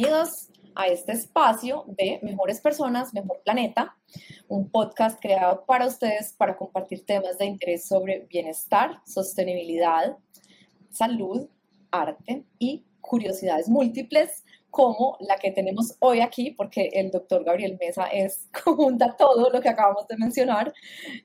bienvenidos a este espacio de Mejores Personas, Mejor Planeta, un podcast creado para ustedes para compartir temas de interés sobre bienestar, sostenibilidad, salud, arte y curiosidades múltiples como la que tenemos hoy aquí, porque el doctor Gabriel Mesa es, junta todo lo que acabamos de mencionar,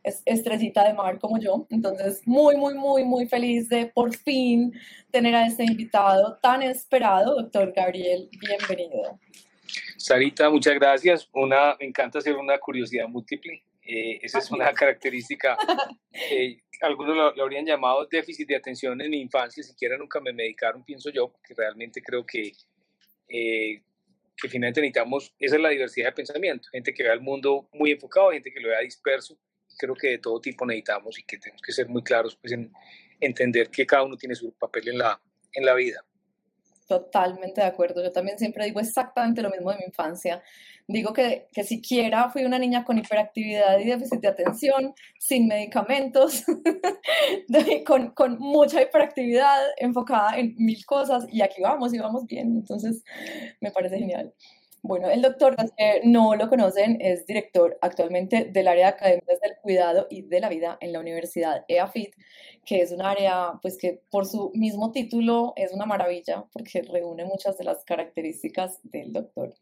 es estrellita de mar como yo, entonces muy, muy, muy, muy feliz de por fin tener a este invitado tan esperado, doctor Gabriel, bienvenido. Sarita, muchas gracias. Una, me encanta hacer una curiosidad múltiple. Eh, esa es una característica. Eh, algunos lo, habrían llamado déficit de atención en mi infancia, siquiera nunca me medicaron, pienso yo, porque realmente creo que eh, que finalmente necesitamos, esa es la diversidad de pensamiento, gente que vea el mundo muy enfocado, gente que lo vea disperso, creo que de todo tipo necesitamos y que tenemos que ser muy claros pues, en entender que cada uno tiene su papel en la, en la vida. Totalmente de acuerdo. Yo también siempre digo exactamente lo mismo de mi infancia. Digo que, que siquiera fui una niña con hiperactividad y déficit de atención, sin medicamentos, con, con, mucha hiperactividad, enfocada en mil cosas y aquí vamos y vamos bien. Entonces, me parece genial. Bueno, el doctor, que no lo conocen, es director actualmente del área de academias del cuidado y de la vida en la Universidad EAFIT, que es un área pues que por su mismo título es una maravilla porque reúne muchas de las características del doctor.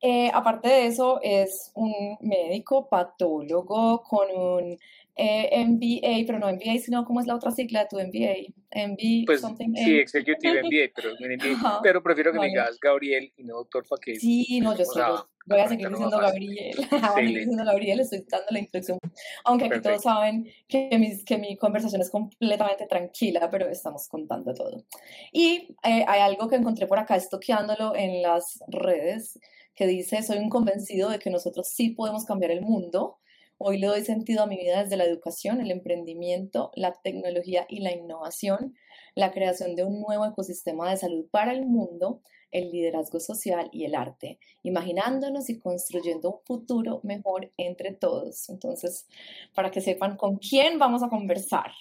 Eh, aparte de eso, es un médico patólogo con un eh, MBA, pero no MBA, sino ¿cómo es la otra sigla de tu MBA? MBA, pues, Sí, Executive MBA, pero, MBA, pero prefiero que me digas Gabriel y no doctor Faquet. Sí, no, yo soy, voy a seguir diciendo Gabriel, voy a seguir diciendo Gabriel, estoy dando la introducción, aunque aquí todos saben que, que mi conversación es completamente tranquila, pero estamos contando todo. Y eh, hay algo que encontré por acá estoqueándolo en las redes, que dice, soy un convencido de que nosotros sí podemos cambiar el mundo, Hoy le doy sentido a mi vida desde la educación, el emprendimiento, la tecnología y la innovación, la creación de un nuevo ecosistema de salud para el mundo, el liderazgo social y el arte, imaginándonos y construyendo un futuro mejor entre todos. Entonces, para que sepan con quién vamos a conversar.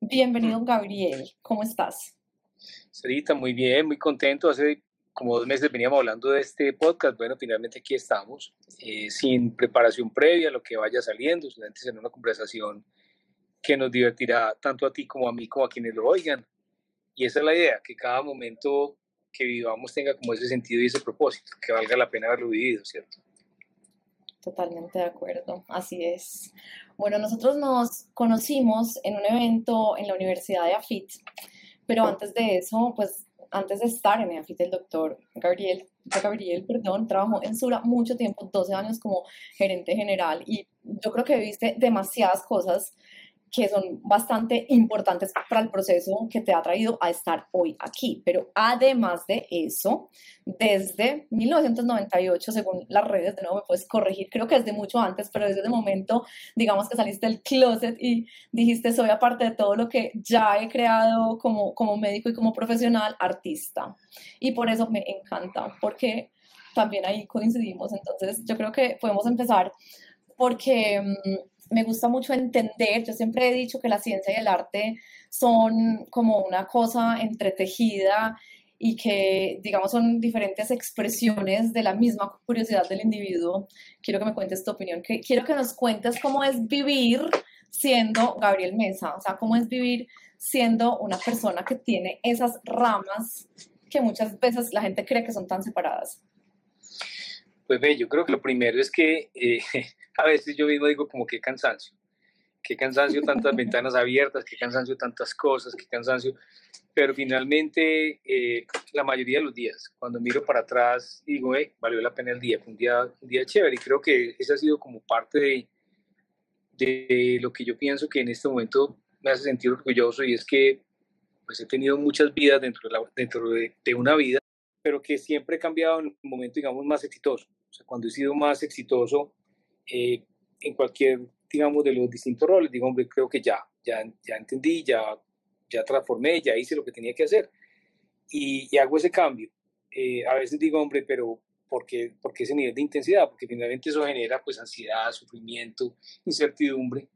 Bienvenido, Gabriel. ¿Cómo estás? Sarita, muy bien, muy contento. Hace como dos meses veníamos hablando de este podcast, bueno, finalmente aquí estamos, eh, sin preparación previa, lo que vaya saliendo, solamente en una conversación que nos divertirá tanto a ti como a mí, como a quienes lo oigan. Y esa es la idea, que cada momento que vivamos tenga como ese sentido y ese propósito, que valga la pena haberlo vivido, ¿cierto? Totalmente de acuerdo, así es. Bueno, nosotros nos conocimos en un evento en la Universidad de AFIT, pero antes de eso, pues antes de estar en EAFIT, el doctor Gabriel, Gabriel, perdón, trabajó en Sura mucho tiempo, 12 años como gerente general y yo creo que viste demasiadas cosas que son bastante importantes para el proceso que te ha traído a estar hoy aquí. Pero además de eso, desde 1998, según las redes, de nuevo me puedes corregir, creo que desde mucho antes, pero desde el momento, digamos que saliste del closet y dijiste, soy aparte de todo lo que ya he creado como, como médico y como profesional, artista. Y por eso me encanta, porque también ahí coincidimos. Entonces, yo creo que podemos empezar porque mm, me gusta mucho entender, yo siempre he dicho que la ciencia y el arte son como una cosa entretejida y que, digamos, son diferentes expresiones de la misma curiosidad del individuo. Quiero que me cuentes tu opinión, quiero que nos cuentes cómo es vivir siendo Gabriel Mesa, o sea, cómo es vivir siendo una persona que tiene esas ramas que muchas veces la gente cree que son tan separadas. Pues ve, yo creo que lo primero es que eh, a veces yo mismo digo como qué cansancio, qué cansancio tantas ventanas abiertas, qué cansancio tantas cosas, qué cansancio, pero finalmente eh, la mayoría de los días, cuando miro para atrás, digo, eh, valió la pena el día, fue un día, un día chévere y creo que ese ha sido como parte de, de lo que yo pienso que en este momento me hace sentir orgulloso y es que pues he tenido muchas vidas dentro de, dentro de, de una vida, pero que siempre he cambiado en un momento, digamos, más exitoso. O sea, cuando he sido más exitoso, eh, en cualquier, digamos, de los distintos roles, digo, hombre, creo que ya, ya, ya entendí, ya, ya transformé, ya hice lo que tenía que hacer y, y hago ese cambio. Eh, a veces digo, hombre, pero ¿por qué, ¿por qué, ese nivel de intensidad? Porque finalmente eso genera pues ansiedad, sufrimiento, incertidumbre,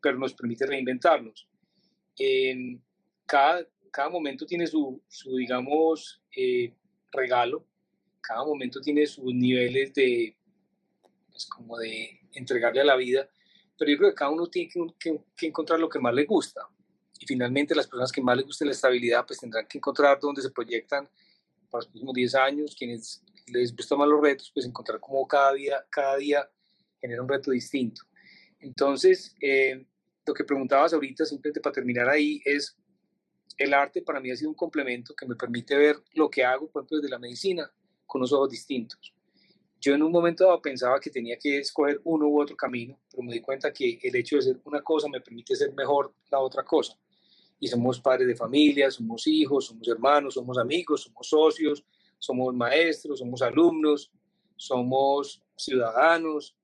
pero nos permite reinventarnos. En cada, cada momento tiene su, su digamos, eh, regalo cada momento tiene sus niveles de, pues como de entregarle a la vida, pero yo creo que cada uno tiene que, que, encontrar lo que más le gusta. Y finalmente las personas que más les guste la estabilidad, pues tendrán que encontrar dónde se proyectan para los próximos 10 años, quienes les gustan más los retos, pues encontrar cómo cada día, cada día genera un reto distinto. Entonces, eh, lo que preguntabas ahorita, simplemente para terminar ahí, es el arte para mí ha sido un complemento que me permite ver lo que hago, por ejemplo, desde la medicina, con unos ojos distintos. Yo en un momento pensaba que tenía que escoger uno u otro camino, pero me di cuenta que el hecho de ser una cosa me permite ser mejor la otra cosa. Y somos padres de familia, somos hijos, somos hermanos, somos amigos, somos socios, somos maestros, somos alumnos, somos ciudadanos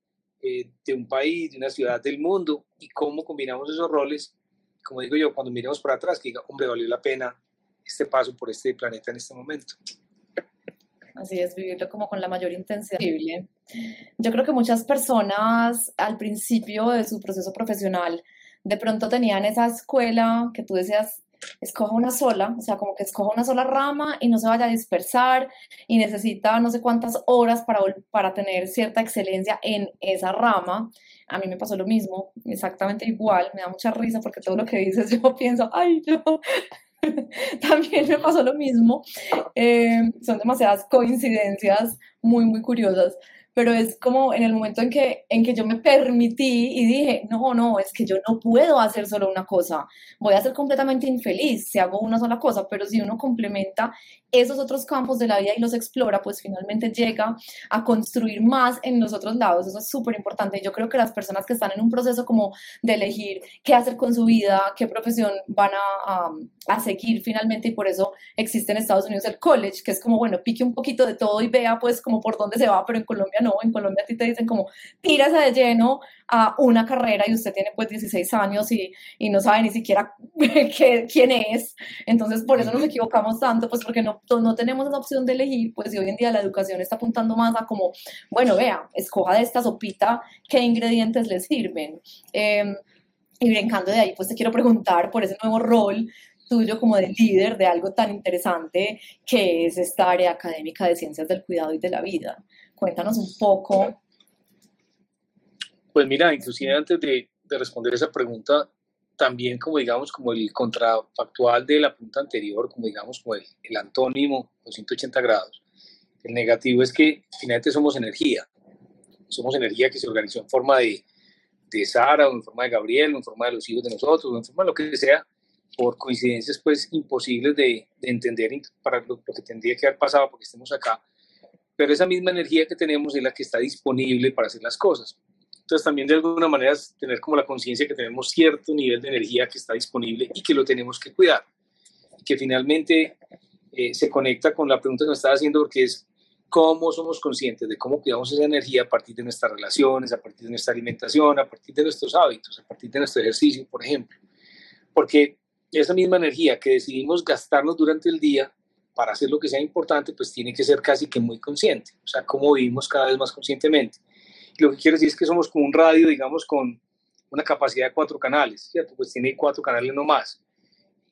eh, de un país, de una ciudad del mundo, y cómo combinamos esos roles, como digo yo, cuando miremos para atrás, que diga, hombre, valió la pena este paso por este planeta en este momento. Así es, vivirlo como con la mayor intensidad posible. Yo creo que muchas personas al principio de su proceso profesional de pronto tenían esa escuela que tú decías, escoja una sola, o sea, como que escoja una sola rama y no se vaya a dispersar y necesita no sé cuántas horas para, para tener cierta excelencia en esa rama. A mí me pasó lo mismo, exactamente igual, me da mucha risa porque todo lo que dices yo pienso, ay, yo también me pasó lo mismo. Eh, son demasiadas coincidencias muy, muy curiosas pero es como en el momento en que, en que yo me permití y dije, no, no, es que yo no puedo hacer solo una cosa, voy a ser completamente infeliz si hago una sola cosa, pero si uno complementa esos otros campos de la vida y los explora, pues finalmente llega a construir más en los otros lados, eso es súper importante. Yo creo que las personas que están en un proceso como de elegir qué hacer con su vida, qué profesión van a, a, seguir finalmente, y por eso existe en Estados Unidos el college, que es como, bueno, pique un poquito de todo y vea pues como por dónde se va, pero en Colombia no, en Colombia a ti te dicen como, tírase de lleno a una carrera y usted tiene pues 16 años y, y no sabe ni siquiera qué, quién es, entonces por eso nos equivocamos tanto, pues porque no, no tenemos esa opción de elegir, pues y hoy en día la educación está apuntando más a como, bueno, vea, escoja de esta sopita qué ingredientes le sirven. Eh, y brincando de ahí, pues te quiero preguntar por ese nuevo rol tuyo como de líder de algo tan interesante que es esta área académica de ciencias del cuidado y de la vida. Cuéntanos un poco. Pues mira, inclusive antes de, de responder esa pregunta, también como digamos, como el contrafactual de la pregunta anterior, como digamos, como el, el antónimo, los 180 grados. El negativo es que finalmente somos energía. Somos energía que se organizó en forma de, de Sara, o en forma de Gabriel, o en forma de los hijos de nosotros, o en forma de lo que sea, por coincidencias pues imposibles de, de entender para lo, lo, que tendría que haber pasado porque estemos acá. Pero esa misma energía que tenemos es la que está disponible para hacer las cosas. Entonces también de alguna manera es tener como la conciencia que tenemos cierto nivel de energía que está disponible y que lo tenemos que cuidar. Que finalmente eh, se conecta con la pregunta que me estaba haciendo porque es cómo somos conscientes de cómo cuidamos esa energía a partir de nuestras relaciones, a partir de nuestra alimentación, a partir de nuestros hábitos, a partir de nuestro ejercicio, por ejemplo. Porque esa misma energía que decidimos gastarnos durante el día para hacer lo que sea importante, pues tiene que ser casi que muy consciente, o sea, cómo vivimos cada vez más conscientemente. Lo que quiero decir es que somos como un radio, digamos, con una capacidad de cuatro canales, ¿cierto? Pues tiene cuatro canales no más,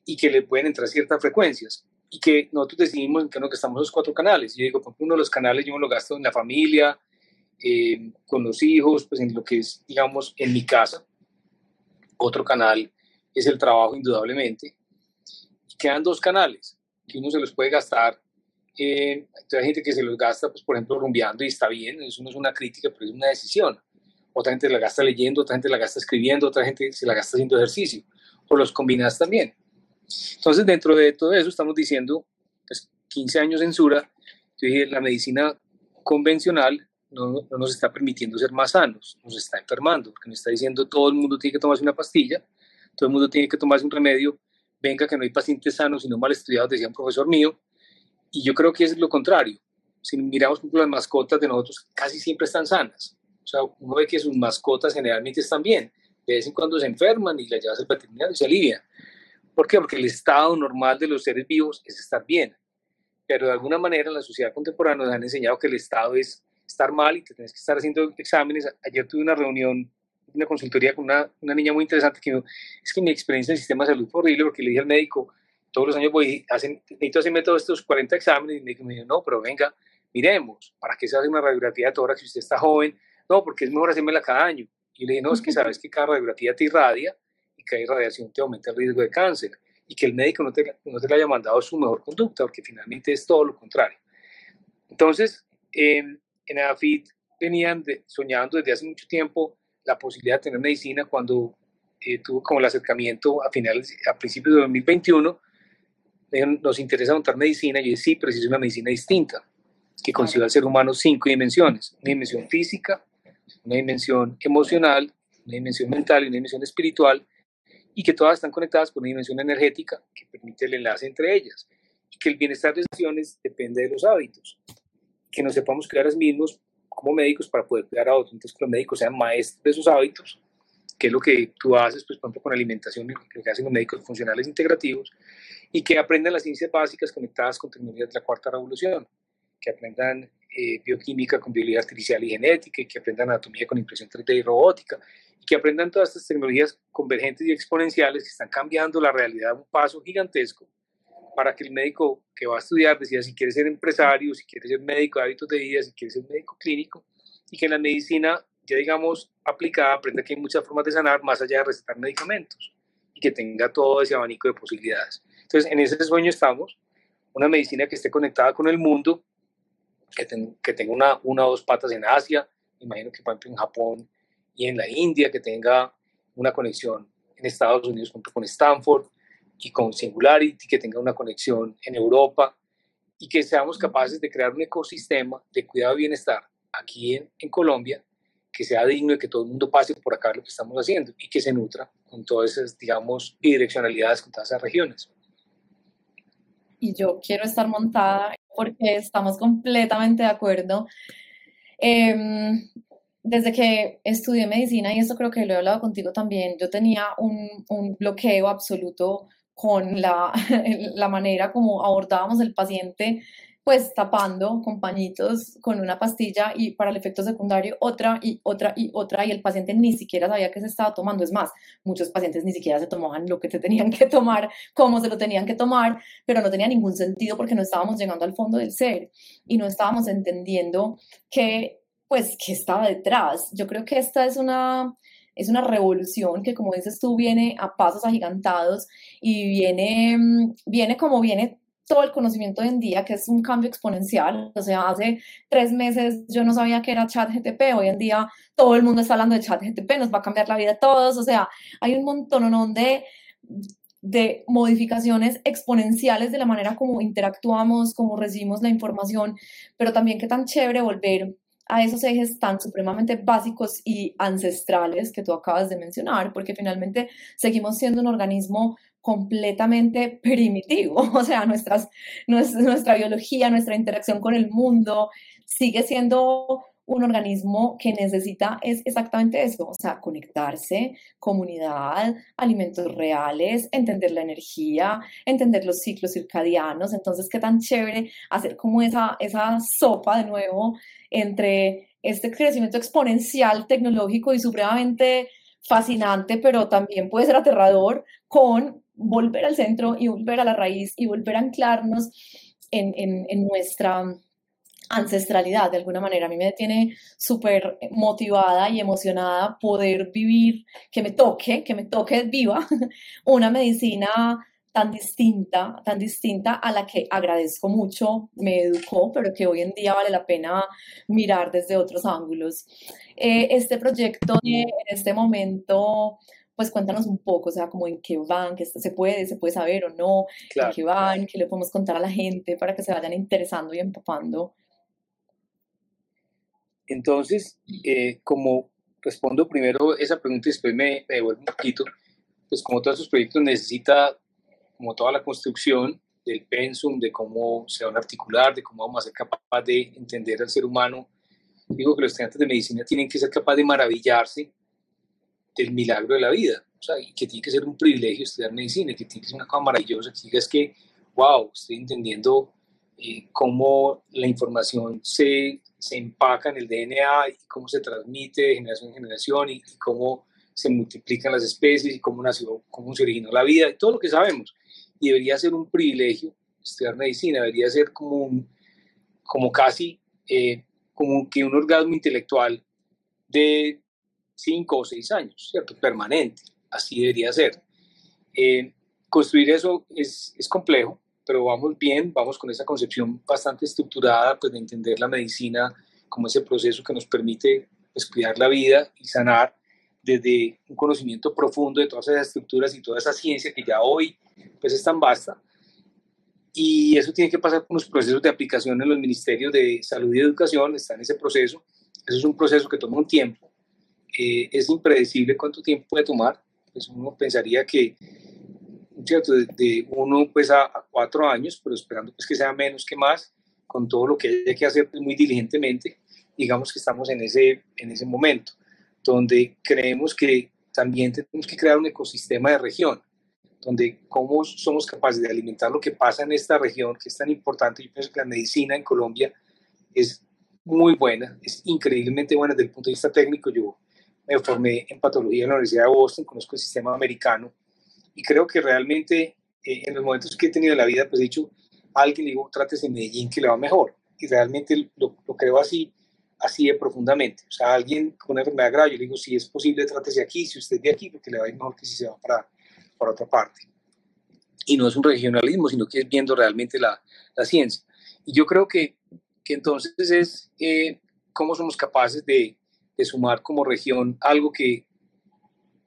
y que le pueden entrar ciertas frecuencias, y que nosotros decidimos en qué nos gastamos los cuatro canales. Yo digo, por ejemplo, uno de los canales yo me lo gasto en la familia, eh, con los hijos, pues en lo que es, digamos, en mi casa. Otro canal es el trabajo, indudablemente. Y quedan dos canales que uno se los puede gastar hay gente que se los gasta, pues, por ejemplo, rumbeando y está bien, eso no es una crítica, pero es una decisión. Otra gente la gasta leyendo, otra gente la gasta escribiendo, otra gente se la gasta haciendo ejercicio, o los combinas también. Entonces, dentro de todo eso, estamos diciendo, pues, 15 años en Sura, yo dije, la medicina convencional no, no, nos está permitiendo ser más sanos, nos está enfermando, porque nos está diciendo todo el mundo tiene que tomarse una pastilla, todo el mundo tiene que tomarse un remedio, venga que no hay pacientes sanos, sino mal estudiados, decía un profesor mío, y yo creo que es lo contrario. Si miramos, por ejemplo, las mascotas de nosotros, casi siempre están sanas. O sea, uno ve que sus mascotas generalmente están bien. De vez en cuando se enferman y las llevas al veterinario y se alivian. ¿Por qué? Porque el estado normal de los seres vivos es estar bien. Pero de alguna manera en la sociedad contemporánea nos han enseñado que el estado es estar mal y que tienes que estar haciendo exámenes. Ayer tuve una reunión, una consultoría con una, una niña muy interesante que me dijo, es que mi experiencia en el sistema de salud fue horrible porque le dije al médico, todos los años voy, hacen, necesito hacerme todos estos 40 exámenes y me dijo, no, pero venga, miremos, ¿para qué se hace una radiografía de tórax si usted está joven? No, porque es mejor hacérmela cada año. Y le dije, no, es que sabes que cada radiografía te irradia y cada irradiación te aumenta el riesgo de cáncer y que el médico no te, no te le haya mandado su mejor conducta, porque finalmente es todo lo contrario. Entonces, en AFIT venían soñando desde hace mucho tiempo la posibilidad de tener medicina cuando eh, tuvo como el acercamiento a finales, a principios de 2021, nos interesa montar medicina, y sí, pero sí es una medicina distinta, que concibe al ser humano cinco dimensiones, una dimensión física, una dimensión emocional, una dimensión mental y una dimensión espiritual, y que todas están conectadas por una dimensión energética que permite el enlace entre ellas, y que el bienestar de las acciones depende de los hábitos, que nos sepamos cuidar a mismos como médicos para poder cuidar a otros, entonces que los médicos sean maestros de esos hábitos, que es lo que tú haces, pues, por ejemplo, con alimentación, lo que hacen los médicos funcionales integrativos, y que aprendan las ciencias básicas conectadas con tecnologías de la cuarta revolución, que aprendan eh, bioquímica con biología artificial y genética, y que aprendan anatomía con impresión 3D y robótica, y que aprendan todas estas tecnologías convergentes y exponenciales que están cambiando la realidad a un paso gigantesco para que el médico que va a estudiar decida si quiere ser empresario, si quiere ser médico de hábitos de vida, si quiere ser médico clínico, y que en la medicina, ya digamos, aplicada, aprenda que hay muchas formas de sanar más allá de recetar medicamentos, y que tenga todo ese abanico de posibilidades. Entonces, en ese sueño estamos, una medicina que esté conectada con el mundo, que, tenga una, una o dos patas en Asia, imagino que por ejemplo en Japón y en la India, que tenga una conexión en Estados Unidos con Stanford, y con Singularity, que tenga una conexión en Europa y que seamos capaces de crear un ecosistema de cuidado y bienestar aquí en, en Colombia que sea digno de que todo el mundo pase por acá lo que estamos haciendo y que se nutra con todas esas, digamos, bidireccionalidades con todas esas regiones. Y yo quiero estar montada porque estamos completamente de acuerdo. Em, desde que estudié medicina, y esto creo que lo he hablado contigo también, yo tenía un, un bloqueo absoluto con la, la manera como abordábamos el paciente, pues tapando con pañitos, con una pastilla y para el efecto secundario otra y otra y otra y el paciente ni siquiera sabía que se estaba tomando. Es más, muchos pacientes ni siquiera se tomaban lo que se tenían que tomar, cómo se lo tenían que tomar, pero no tenía ningún sentido porque no estábamos llegando al fondo del ser y no estábamos entendiendo que, pues, qué estaba detrás. Yo creo que esta es una es una revolución que, como dices tú, viene a pasos agigantados y viene, mm, viene como viene todo el conocimiento hoy en día, que es un cambio exponencial. O sea, hace tres meses yo no sabía que era ChatGTP, hoy en día todo el mundo está hablando de ChatGTP, nos va a cambiar la vida a todos. O sea, hay un montón de, de modificaciones exponenciales de la manera como interactuamos, como recibimos la información, pero también qué tan chévere volver a esos ejes tan supremamente básicos y ancestrales que tú acabas de mencionar, porque finalmente seguimos siendo un organismo completamente primitivo, o sea, nuestras, nuestra biología, nuestra interacción con el mundo sigue siendo un organismo que necesita es exactamente eso, o sea, conectarse, comunidad, alimentos reales, entender la energía, entender los ciclos circadianos. Entonces, qué tan chévere hacer como esa, esa sopa de nuevo entre este crecimiento exponencial tecnológico y supremamente fascinante, pero también puede ser aterrador, con volver al centro y volver a la raíz y volver a anclarnos en, en, en nuestra ancestralidad de alguna manera. A mí me tiene súper motivada y emocionada poder vivir, que me toque, que me toque viva una medicina tan distinta, tan distinta a la que agradezco mucho, me educó, pero que hoy en día vale la pena mirar desde otros ángulos. Eh, este proyecto en este momento, pues cuéntanos un poco, o sea, como en qué van, que se puede, se puede saber o no, en qué van, qué le podemos contar a la gente para que se vayan interesando y empapando entonces, eh, como respondo primero esa pregunta y después me, devuelvo un poquito, pues como todos esos proyectos necesita como toda la construcción del pensum, de cómo se van a articular, de cómo vamos a ser capaces de entender al ser humano. Digo que los estudiantes de medicina tienen que ser capaces de maravillarse del milagro de la vida, o sea, y que tiene que ser un privilegio estudiar medicina, que tiene que ser una cosa maravillosa, que digas que, wow, estoy entendiendo eh, cómo la información se se empaca en el DNA y cómo se transmite de generación en generación y, cómo se multiplican las especies y cómo nació, cómo se originó la vida y todo lo que sabemos. Y debería ser un privilegio estudiar medicina, debería ser como un, como casi eh, como que un orgasmo intelectual de cinco o seis años, ¿cierto? Permanente, así debería ser. Eh, construir eso es, es, complejo, pero vamos bien, vamos con esa concepción bastante estructurada, pues de entender la medicina como ese proceso que nos permite pues, cuidar la vida y sanar desde un conocimiento profundo de todas esas estructuras y toda esa ciencia que ya hoy pues es tan vasta. Y eso tiene que pasar por los procesos de aplicación en los ministerios de salud y educación, está en ese proceso. Eso es un proceso que toma un tiempo. Eh, es impredecible cuánto tiempo puede tomar. Pues uno pensaría que, ¿cierto? De, uno pues a, cuatro años, pero esperando pues que sea menos que más, con todo lo que hay que hacer pues, muy diligentemente. Digamos que estamos en ese, en ese momento donde creemos que también tenemos que crear un ecosistema de región, donde cómo somos capaces de alimentar lo que pasa en esta región, que es tan importante. Yo pienso que la medicina en Colombia es muy buena, es increíblemente buena desde el punto de vista técnico. Yo me formé en patología en la Universidad de Boston, conozco el sistema americano y creo que realmente eh, en los momentos que he tenido en la vida, pues he dicho, alguien le digo, trates en Medellín que le va mejor. Y realmente lo, lo creo así así de profundamente. O sea, alguien con una enfermedad grave, yo le digo, si es posible, trátese aquí, si usted de aquí, porque le va a ir mejor que si se va para, para otra parte. Y no es un regionalismo, sino que es viendo realmente la, la ciencia. Y yo creo que, que entonces es eh, cómo somos capaces de, de, sumar como región algo que,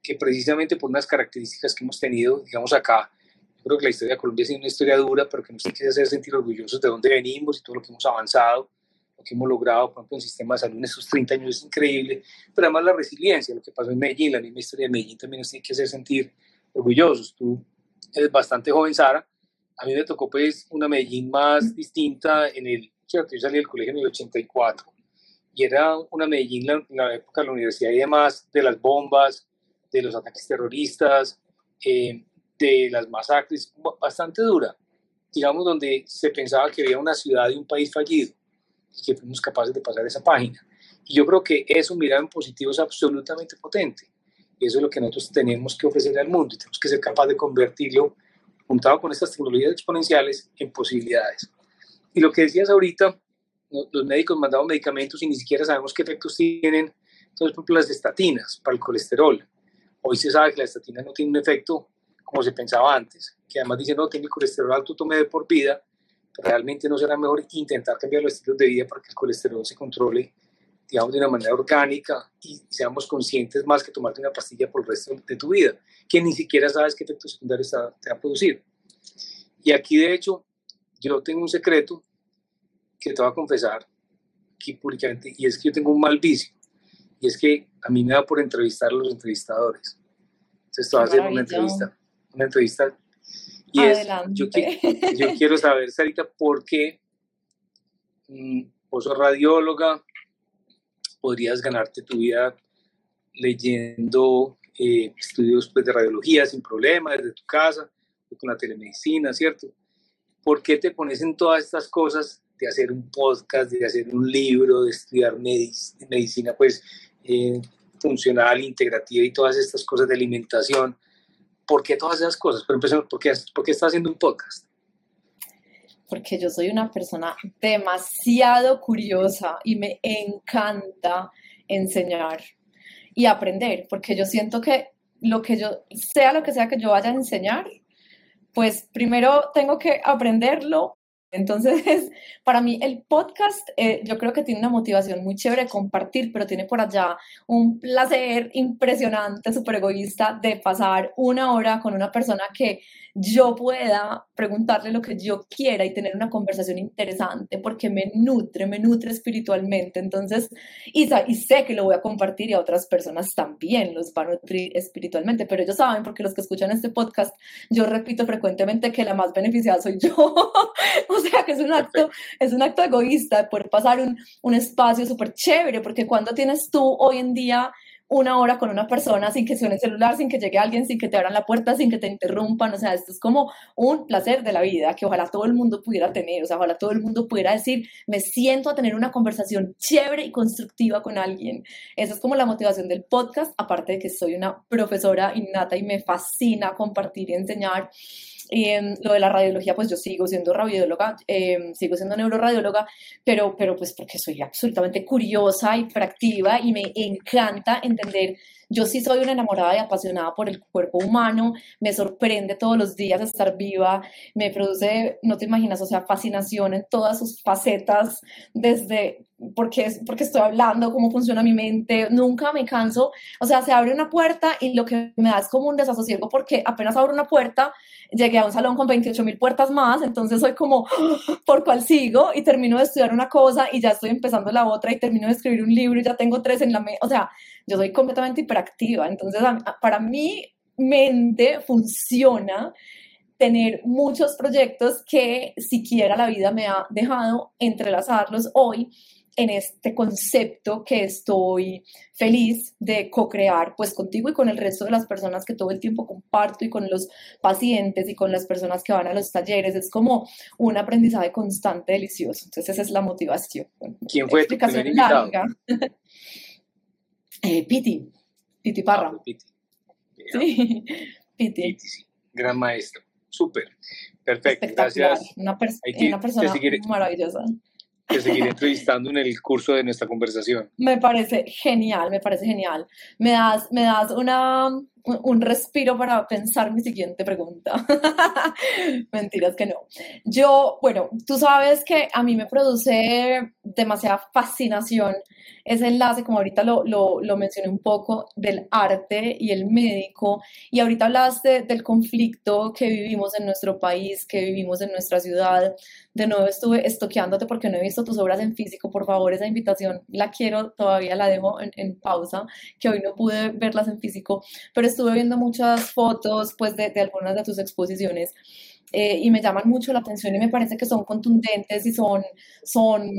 que precisamente por unas características que hemos tenido, digamos acá, yo creo que la historia de Colombia ha sido una historia dura, pero que nos tiene que hacer sentir orgullosos de dónde venimos y todo lo que hemos avanzado que hemos logrado, por ejemplo, en el sistema de salud en estos 30 años es increíble, pero además la resiliencia, lo que pasó en Medellín, la misma historia de Medellín también nos tiene que hacer sentir orgullosos. Tú eres bastante joven, Sara, a mí me tocó pues una Medellín más distinta en el, yo salí del colegio en el 84 y era una Medellín en la, época de la universidad y demás, de las bombas, de los ataques terroristas, eh, de las masacres, bastante dura, digamos, donde se pensaba que había una ciudad y un país fallido y que fuimos capaces de pasar esa página. Y yo creo que eso, mirar en positivo, es absolutamente potente. Y eso es lo que nosotros tenemos que ofrecer al mundo y tenemos que ser capaces de convertirlo, juntado con estas tecnologías exponenciales, en posibilidades. Y lo que decías ahorita, los médicos mandamos medicamentos y ni siquiera sabemos qué efectos tienen. Entonces, por ejemplo, las estatinas para el colesterol. Hoy se sabe que la estatina no tiene un efecto como se pensaba antes, que además dicen, no, tiene colesterol alto, tome de por vida, realmente no será mejor intentar cambiar los estilos de vida para que el colesterol se controle, digamos, de una manera orgánica y seamos conscientes más que tomarte una pastilla por el resto de tu vida, que ni siquiera sabes qué efectos secundarios te va a producir. Y aquí, de hecho, yo tengo un secreto que te voy a confesar aquí públicamente, y es que yo tengo un mal vicio, y es que a mí me da por entrevistar a los entrevistadores. Entonces, te voy a hacer una entrevista, una entrevista y es, yo, yo, quiero saber, Sarita, por qué mm, vos sos radióloga, podrías ganarte tu vida leyendo eh, estudios pues, de radiología sin problema, desde tu casa, con la telemedicina, ¿cierto? ¿Por qué te pones en todas estas cosas de hacer un podcast, de hacer un libro, de estudiar medicina pues, eh, funcional, integrativa y todas estas cosas de alimentación? ¿por qué todas esas cosas? Pero empecemos, ¿por qué, ¿por qué estás haciendo un podcast? Porque yo soy una persona demasiado curiosa y me encanta enseñar y aprender, porque yo siento que lo que yo, sea lo que sea que yo vaya a enseñar, pues primero tengo que aprenderlo entonces, para mí el podcast eh, yo creo que tiene una motivación muy chévere de compartir, pero tiene por allá un placer impresionante, súper egoísta de pasar una hora con una persona que yo pueda preguntarle lo que yo quiera y tener una conversación interesante porque me nutre, me nutre espiritualmente. Entonces, y, y sé que lo voy a compartir y a otras personas también los va a nutrir espiritualmente, pero ellos saben porque los que escuchan este podcast, yo repito frecuentemente que la más beneficiada soy yo. o sea, que es un acto, es un acto egoísta de poder pasar un, un espacio súper chévere porque cuando tienes tú hoy en día una hora con una persona sin que suene el celular, sin que llegue alguien, sin que te abran la puerta, sin que te interrumpan. O sea, esto es como un placer de la vida que ojalá todo el mundo pudiera tener. O sea, ojalá todo el mundo pudiera decir, me siento a tener una conversación chévere y constructiva con alguien. Esa es como la motivación del podcast, aparte de que soy una profesora innata y me fascina compartir y enseñar. Y en lo de la radiología, pues yo sigo siendo radióloga, em, sigo siendo neuroradióloga, pero, pero pues porque soy absolutamente curiosa, y hiperactiva y me encanta entender yo sí soy una enamorada y apasionada por el cuerpo humano, me sorprende todos los días estar viva, me produce, no te imaginas, o sea, fascinación en todas sus facetas, desde porque, porque estoy hablando, cómo funciona mi mente, nunca me canso, o sea, se abre una puerta y lo que me da es como un desasosiego porque apenas abro una puerta, llegué a un salón con 28 mil puertas más, entonces soy como, ¿por cuál sigo? Y termino de estudiar una cosa y ya estoy empezando la otra y termino de escribir un libro y ya tengo tres en la mente, o sea, yo soy completamente hiperactiva, entonces para mi mente funciona tener muchos proyectos que siquiera la vida me ha dejado entrelazarlos hoy en este concepto que estoy feliz de co-crear pues contigo y con el resto de las personas que todo el tiempo comparto y con los pacientes y con las personas que van a los talleres. Es como un aprendizaje constante delicioso. Entonces esa es la motivación. ¿Quién fue tu primer invitado? Eh, Piti, Piti Parra. Ah, Piti. Sí, Piti. sí. Gran maestro. Súper. Perfecto. Gracias. Una, una persona maravillosa. Te seguiré entrevistando en el curso de nuestra conversación. Me parece genial, me parece genial. Me das, me das una, un respiro para pensar mi siguiente pregunta. Mentiras que no. Yo, bueno, tú sabes que a mí me produce demasiada fascinación ese enlace, como ahorita lo, lo, lo, mencioné un poco, del arte y el médico. Y ahorita hablaste del conflicto que vivimos en nuestro país, que vivimos en nuestra ciudad. De nuevo estuve estoqueándote porque no he visto tus obras en físico. Por favor, esa invitación la quiero, todavía la dejo en, en pausa, que hoy no pude verlas en físico, pero estuve viendo muchas fotos pues de, de algunas de tus exposiciones eh, y me llaman mucho la atención y me parece que son contundentes y son, son,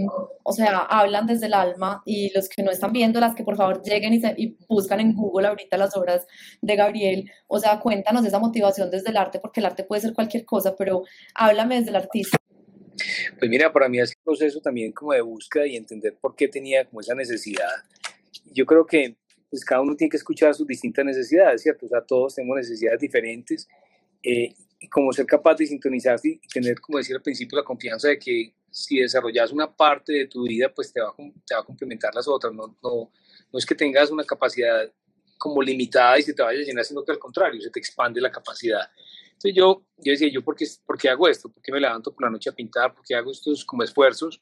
o sea, hablan desde el alma y los que no están viendo, las que por favor lleguen y, y buscan en Google ahorita las obras de Gabriel, o sea, cuéntanos esa motivación desde el arte, porque el arte puede ser cualquier cosa, pero háblame desde el artista. Pues mira, para mí es un proceso también como de búsqueda y entender por qué tenía como esa necesidad. Yo creo que pues cada uno tiene que escuchar sus distintas necesidades, ¿cierto? O sea, todos tenemos necesidades diferentes eh, y como ser capaz de sintonizarse y tener, como decía al principio, la confianza de que si desarrollas una parte de tu vida, pues te va a, te va a complementar las otras. No, no, no es que tengas una capacidad como limitada y se te vaya a llenar, sino que al contrario, se te expande la capacidad. Entonces yo, yo decía, ¿yo por qué, por qué hago esto? ¿Por qué me levanto por la noche a pintar? ¿Por qué hago estos como esfuerzos?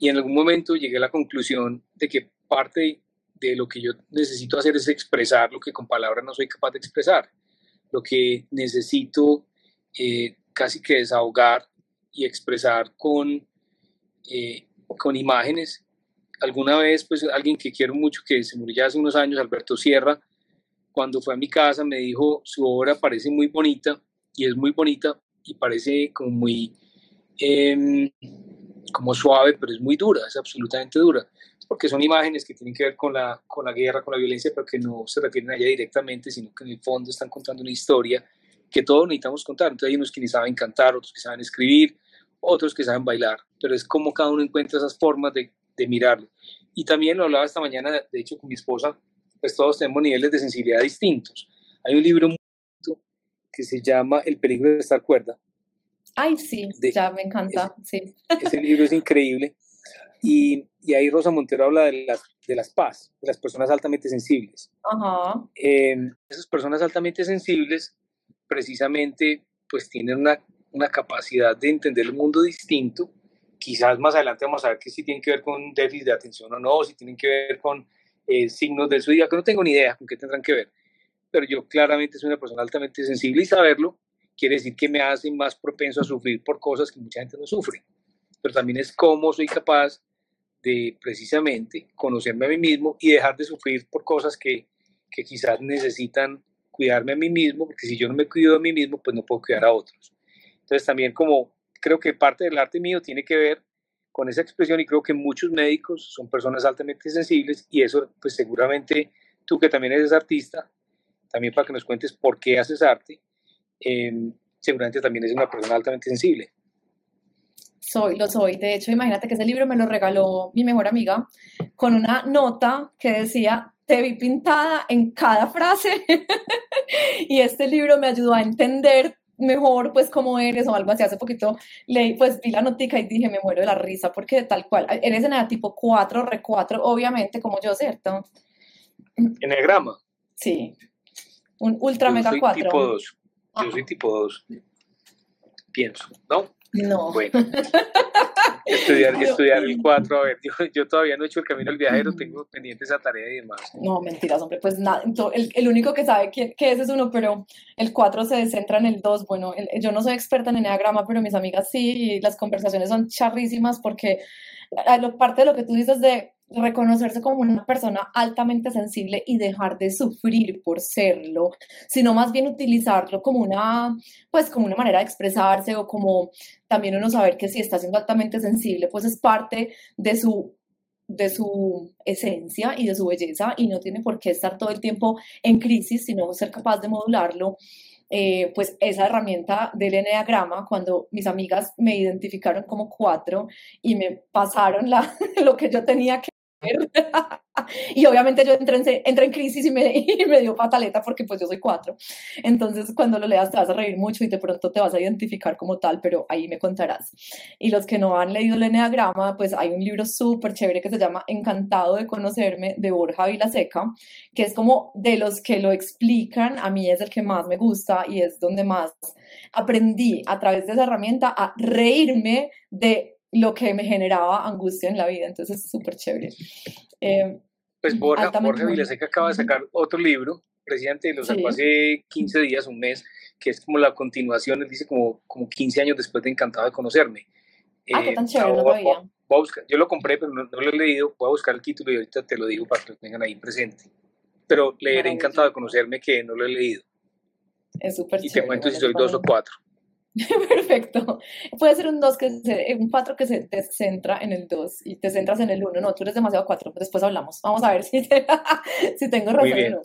Y en algún momento llegué a la conclusión de que parte de lo que yo necesito hacer es expresar lo que con palabras no soy capaz de expresar lo que necesito eh, casi que desahogar y expresar con, eh, con imágenes. Alguna vez, pues alguien que quiero mucho, que se murió ya hace unos años, Alberto Sierra, cuando fue a mi casa me dijo, su obra parece muy bonita, y es muy bonita, y parece como muy, em, como suave, pero es muy dura, es absolutamente dura porque son imágenes que tienen que ver con la, con la guerra, con la violencia, pero que no se refieren a ella directamente, sino que en el fondo están contando una historia que todos necesitamos contar. Entonces hay unos que ni saben cantar, otros que saben escribir, otros que saben bailar, pero es como cada uno encuentra esas formas de, de mirarlo. Y también lo hablaba esta mañana, de hecho, con mi esposa, pues todos tenemos niveles de sensibilidad distintos. Hay un libro que se llama El peligro de estar cuerda. Ay, sí, ya me encanta, sí. Ese libro es increíble y, y, ahí Rosa Montero habla de las, de las paz, de las personas altamente sensibles. Ajá. Eh, esas personas altamente sensibles precisamente pues tienen una, una, capacidad de entender el mundo distinto. Quizás más adelante vamos a ver que si tienen que ver con déficit de atención o no, si tienen que ver con eh, signos del zodiaco, no tengo ni idea con qué tendrán que ver. Pero yo claramente soy una persona altamente sensible y saberlo quiere decir que me hace más propenso a sufrir por cosas que mucha gente no sufre. Pero también es cómo soy capaz de precisamente conocerme a mí mismo y dejar de sufrir por cosas que, que quizás necesitan cuidarme a mí mismo, porque si yo no me cuido a mí mismo, pues no puedo cuidar a otros. Entonces también como creo que parte del arte mío tiene que ver con esa expresión y creo que muchos médicos son personas altamente sensibles y eso pues seguramente tú que también eres artista, también para que nos cuentes por qué haces arte, eh, seguramente también es una persona altamente sensible. Soy, lo soy. De hecho, imagínate que ese libro me lo regaló mi mejor amiga con una nota que decía, te vi pintada en cada frase. y este libro me ayudó a entender mejor, pues, cómo eres o algo así. Hace poquito leí, pues, vi la notica y dije, me muero de la risa porque tal cual, eres en el tipo 4, re 4, obviamente, como yo, ¿cierto? Enneagrama. Sí. Un ultra mega 4. Tipo 2. Yo soy tipo 2. Pienso, ¿no? No. Bueno. Estudiar, estudiar el 4, a ver, yo, todavía no he hecho el camino del viajero, tengo pendiente esa tarea y demás. No, mentiras, hombre, pues nada, el, el único que sabe que, que, ese es uno, pero el 4 se centra en el 2, bueno, yo no soy experta en enneagrama, pero mis amigas sí, y las conversaciones son charrísimas porque parte de lo que tú dices de reconocerse como una persona altamente sensible y dejar de sufrir por serlo, sino más bien utilizarlo como una, pues como una manera de expresarse o como también uno saber que si está siendo altamente sensible, pues es parte de su de su esencia y de su belleza y no tiene por qué estar todo el tiempo en crisis, sino ser capaz de modularlo. Eh, pues esa herramienta del enneagrama, cuando mis amigas me identificaron como cuatro y me pasaron la, lo que yo tenía que y obviamente yo entré en, entré en crisis y me, y me, dio pataleta porque pues yo soy cuatro. Entonces cuando lo leas te vas a reír mucho y de pronto te vas a identificar como tal, pero ahí me contarás. Y los que no han leído el Enneagrama, pues hay un libro súper chévere que se llama Encantado de conocerme de Borja Vilaseca, que es como de los que lo explican, a mí es el que más me gusta y es donde más aprendí a través de esa herramienta a reírme de lo que me generaba angustia en la vida, entonces es súper chévere. Eh, pues Borja, Borja Vilaseca acaba de sacar otro libro, presidente, lo sacó hace 15 días, un mes, que es como la continuación, él dice como, como 15 años después de Encantado de Conocerme. Ah, qué tan eh, chévere, no lo yo lo compré, pero no, lo he leído, voy a buscar el título y ahorita te lo digo para que lo tengan ahí presente. Pero leeré Encantado de Conocerme que no lo he leído. Es súper chévere. Y te cuento si soy dos o cuatro. Perfecto. Puede ser un 2 que se, un 4 que se te centra en el 2 y te centras en el 1. No, tú eres demasiado 4. Después hablamos. Vamos a ver si, si tengo razón o no.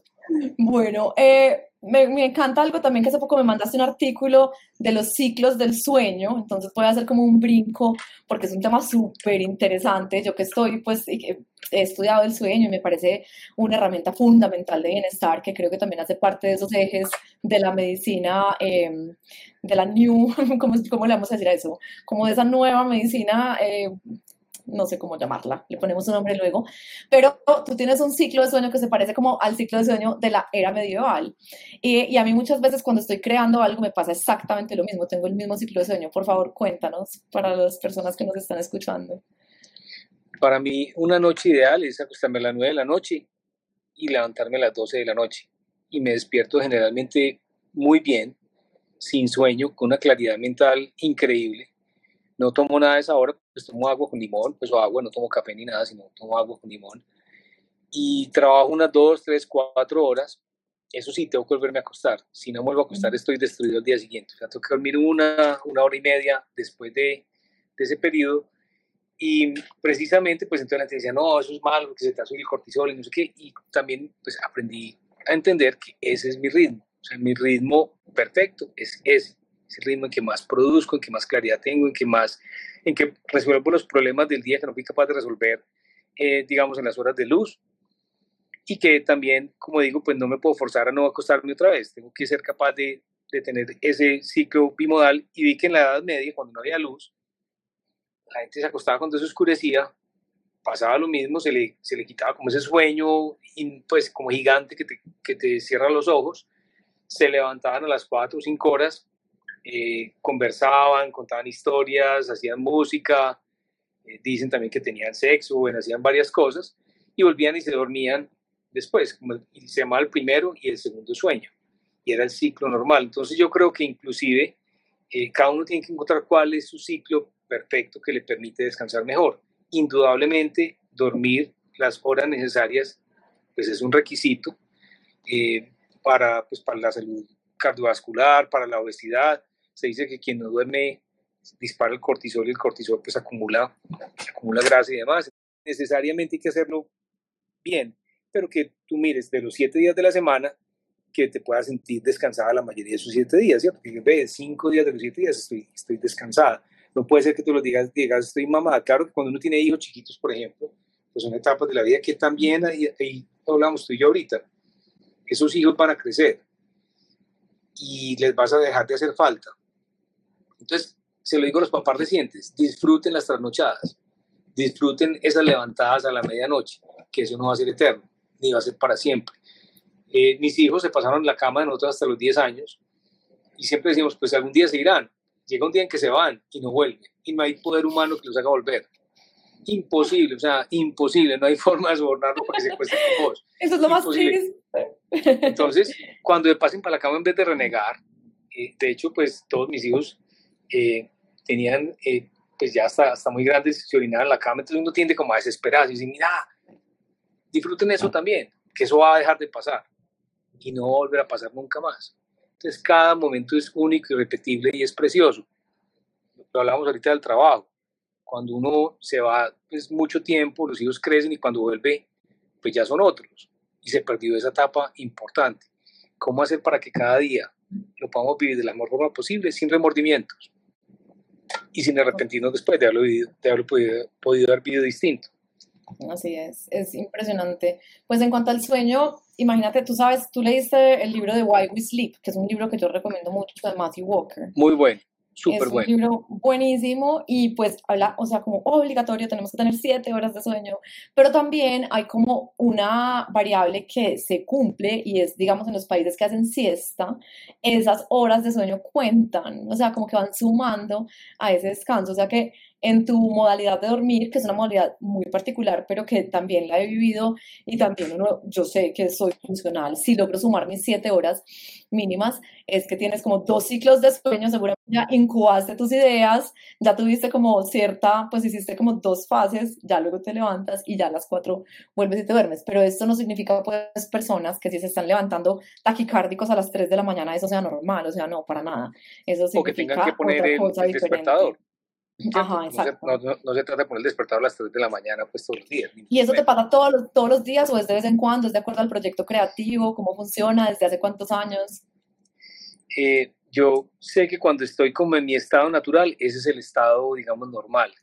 Bueno, eh, me, me, encanta algo también que hace poco me mandaste un artículo de los ciclos del sueño, entonces puede hacer como un brinco porque es un tema súper interesante. Yo que estoy, pues, he estudiado el sueño y me parece una herramienta fundamental de bienestar que creo que también hace parte de esos ejes de la medicina, em, de la new, ¿cómo, ¿cómo, le vamos a decir a eso? Como de esa nueva medicina eh, no sé cómo llamarla, le ponemos un nombre luego, pero tú tienes un ciclo de sueño que se parece como al ciclo de sueño de la era medieval. Y, a mí muchas veces cuando estoy creando algo me pasa exactamente lo mismo, tengo el mismo ciclo de sueño. Por favor, cuéntanos para las personas que nos están escuchando. Para mí, una noche ideal es acostarme a las 9 de la noche y levantarme a las 12 de la noche. Y me despierto generalmente muy bien, sin sueño, con una claridad mental increíble no tomo nada de esa hora, pues tomo agua con limón, pues o agua, no tomo café ni nada, sino tomo agua con limón. Y trabajo unas dos, tres, cuatro horas. Eso sí, tengo que volverme a acostar. Si no vuelvo a acostar, estoy destruido el día siguiente. O sea, tengo que dormir una, una hora y media después de, de ese periodo. Y precisamente, pues entonces la gente decía, no, eso es malo porque se te sube el cortisol y no sé qué. Y también, pues aprendí a entender que ese es mi ritmo. O sea, mi ritmo perfecto es ese es el ritmo en que más produzco, en que más claridad tengo, en que más, en que resuelvo los problemas del día que no fui capaz de resolver, eh, digamos, en las horas de luz. Y que también, como digo, pues no me puedo forzar a no acostarme otra vez. Tengo que ser capaz de, de tener ese ciclo bimodal. Y vi que en la Edad Media, cuando no había luz, la gente se acostaba cuando se oscurecía, pasaba lo mismo, se le, se le quitaba como ese sueño, pues como gigante que te, que te cierra los ojos, se levantaban a las 4 o 5 horas eh, conversaban, contaban historias, hacían música, eh, dicen también que tenían sexo, bueno, hacían varias cosas y volvían y se dormían después, como se llamaba el primero y el segundo sueño, y era el ciclo normal. Entonces yo creo que inclusive eh, cada uno tiene que encontrar cuál es su ciclo perfecto que le permite descansar mejor. Indudablemente, dormir las horas necesarias, pues es un requisito para, pues, para la salud cardiovascular, para la obesidad, se dice que quien no duerme dispara el cortisol y el cortisol pues acumula, acumula grasa y demás. Necesariamente hay que hacerlo bien, pero que tú mires de los siete días de la semana que te puedas sentir descansada la mayoría de esos siete días, ¿cierto? Ve, cinco días de los siete días estoy, estoy descansada. No puede ser que tú los digas, digas, estoy mamada. Claro que cuando uno tiene hijos chiquitos, por ejemplo, pues son etapas de la vida que también, ahí, ahí hablamos tú y yo ahorita, esos hijos van a crecer y les vas a dejar de hacer falta. Entonces, se lo digo a los papás recientes, disfruten las trasnochadas, disfruten esas levantadas a la medianoche, que eso no va a ser eterno, ni va a ser para siempre. Eh, mis hijos se pasaron en la cama de nosotros hasta los 10 años y siempre decimos, pues algún día se irán. Llega un día en que se van y no vuelven y no hay poder humano que los haga volver. Imposible, o sea, imposible, no hay forma de sobornarlo para que se cueste con vos. Eso es lo más triste. Entonces, cuando pasen para la cama en vez de renegar, eh, de hecho, pues todos mis hijos eh, tenían, eh, pues ya hasta, hasta muy grandes, se orinaban en la cama, entonces uno tiende como a desesperarse y decir, mira, disfruten eso también, que eso va a dejar de pasar y no va a volver a pasar nunca más. Entonces, cada momento es único y repetible y es precioso. Lo hablamos ahorita del trabajo. Cuando uno se va pues, mucho tiempo, los hijos crecen y cuando vuelve, pues ya son otros. Y se perdió esa etapa importante. ¿Cómo hacer para que cada día lo podamos vivir de la mejor forma posible, sin remordimientos? Y sin arrepentirnos después de haberlo, vivido, de haberlo podido, podido haber vivido distinto. Así es, es impresionante. Pues en cuanto al sueño, imagínate, tú sabes, tú leíste el libro de Why We Sleep, que es un libro que yo recomiendo mucho de Matthew Walker. Muy bueno. Súper es un libro buenísimo y pues habla, o sea, como obligatorio, tenemos que tener siete horas de sueño, pero también hay como una variable que se cumple y es, digamos, en los países que hacen siesta, esas horas de sueño cuentan, o sea, como que van sumando a ese descanso, o sea que en tu modalidad de dormir, que es una modalidad muy particular, pero que también la he vivido y también uno, yo sé que soy funcional, si logro sumar mis siete horas mínimas, es que tienes como dos ciclos de sueño, seguramente ya incubaste tus ideas, ya tuviste como cierta, pues hiciste como dos fases, ya luego te levantas y ya a las cuatro vuelves y te duermes, pero esto no significa pues personas que si se están levantando taquicárdicos a las 3 de la mañana, eso sea normal, o sea, no, para nada. Eso significa o que tengan que poner el, despertador. Ajá, exacto. No, no, se trata de poner el despertador a las 3 de la mañana, pues todos los días. ¿Y eso te pasa todos los, todos los días o es de vez en cuando? ¿Es de acuerdo al proyecto creativo? ¿Cómo funciona? ¿Desde hace cuántos años? Eh, yo sé que cuando estoy como en mi estado natural, ese es el estado, digamos, normal.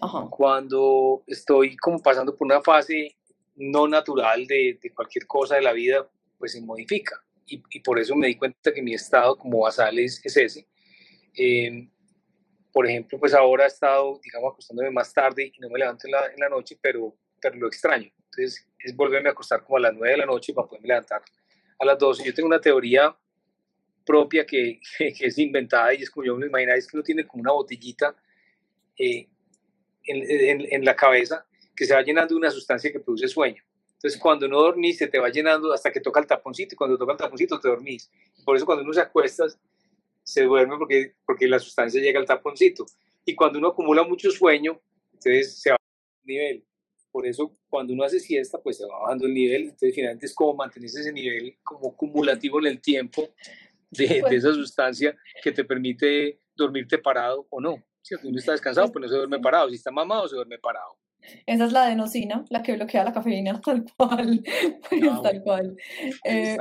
Ajá. Cuando estoy como pasando por una fase no natural de, de cualquier cosa de la vida, pues se modifica. Y, y, por eso me di cuenta que mi estado como basal es, es ese. Eh, por ejemplo, pues ahora he estado, digamos, acostándome más tarde y no me levanto en la, en la noche, pero, pero lo extraño. Entonces, es volverme a acostar como a las 9 de la noche para poderme levantar a las 12. Yo tengo una teoría propia que, que, es inventada y es como yo me imagino, es que uno tiene como una botellita eh, en, en, en, la cabeza que se va llenando de una sustancia que produce sueño. Entonces, cuando no dormís, se te va llenando hasta que toca el taponcito y cuando toca el taponcito te dormís. Por eso cuando uno se acuesta, se duerme porque, porque la sustancia llega al taponcito. Y cuando uno acumula mucho sueño, entonces se va el nivel. Por eso, cuando uno hace siesta, pues se va bajando el nivel. Entonces, finalmente es como mantenerse ese nivel como cumulativo en el tiempo de, de esa sustancia que te permite dormirte parado o no. Si uno está descansado, pues no se duerme parado. Si está mamado, se duerme parado. Esa es la adenosina, la que bloquea la cafeína, tal cual. Pues, ah, tal cual. Eh,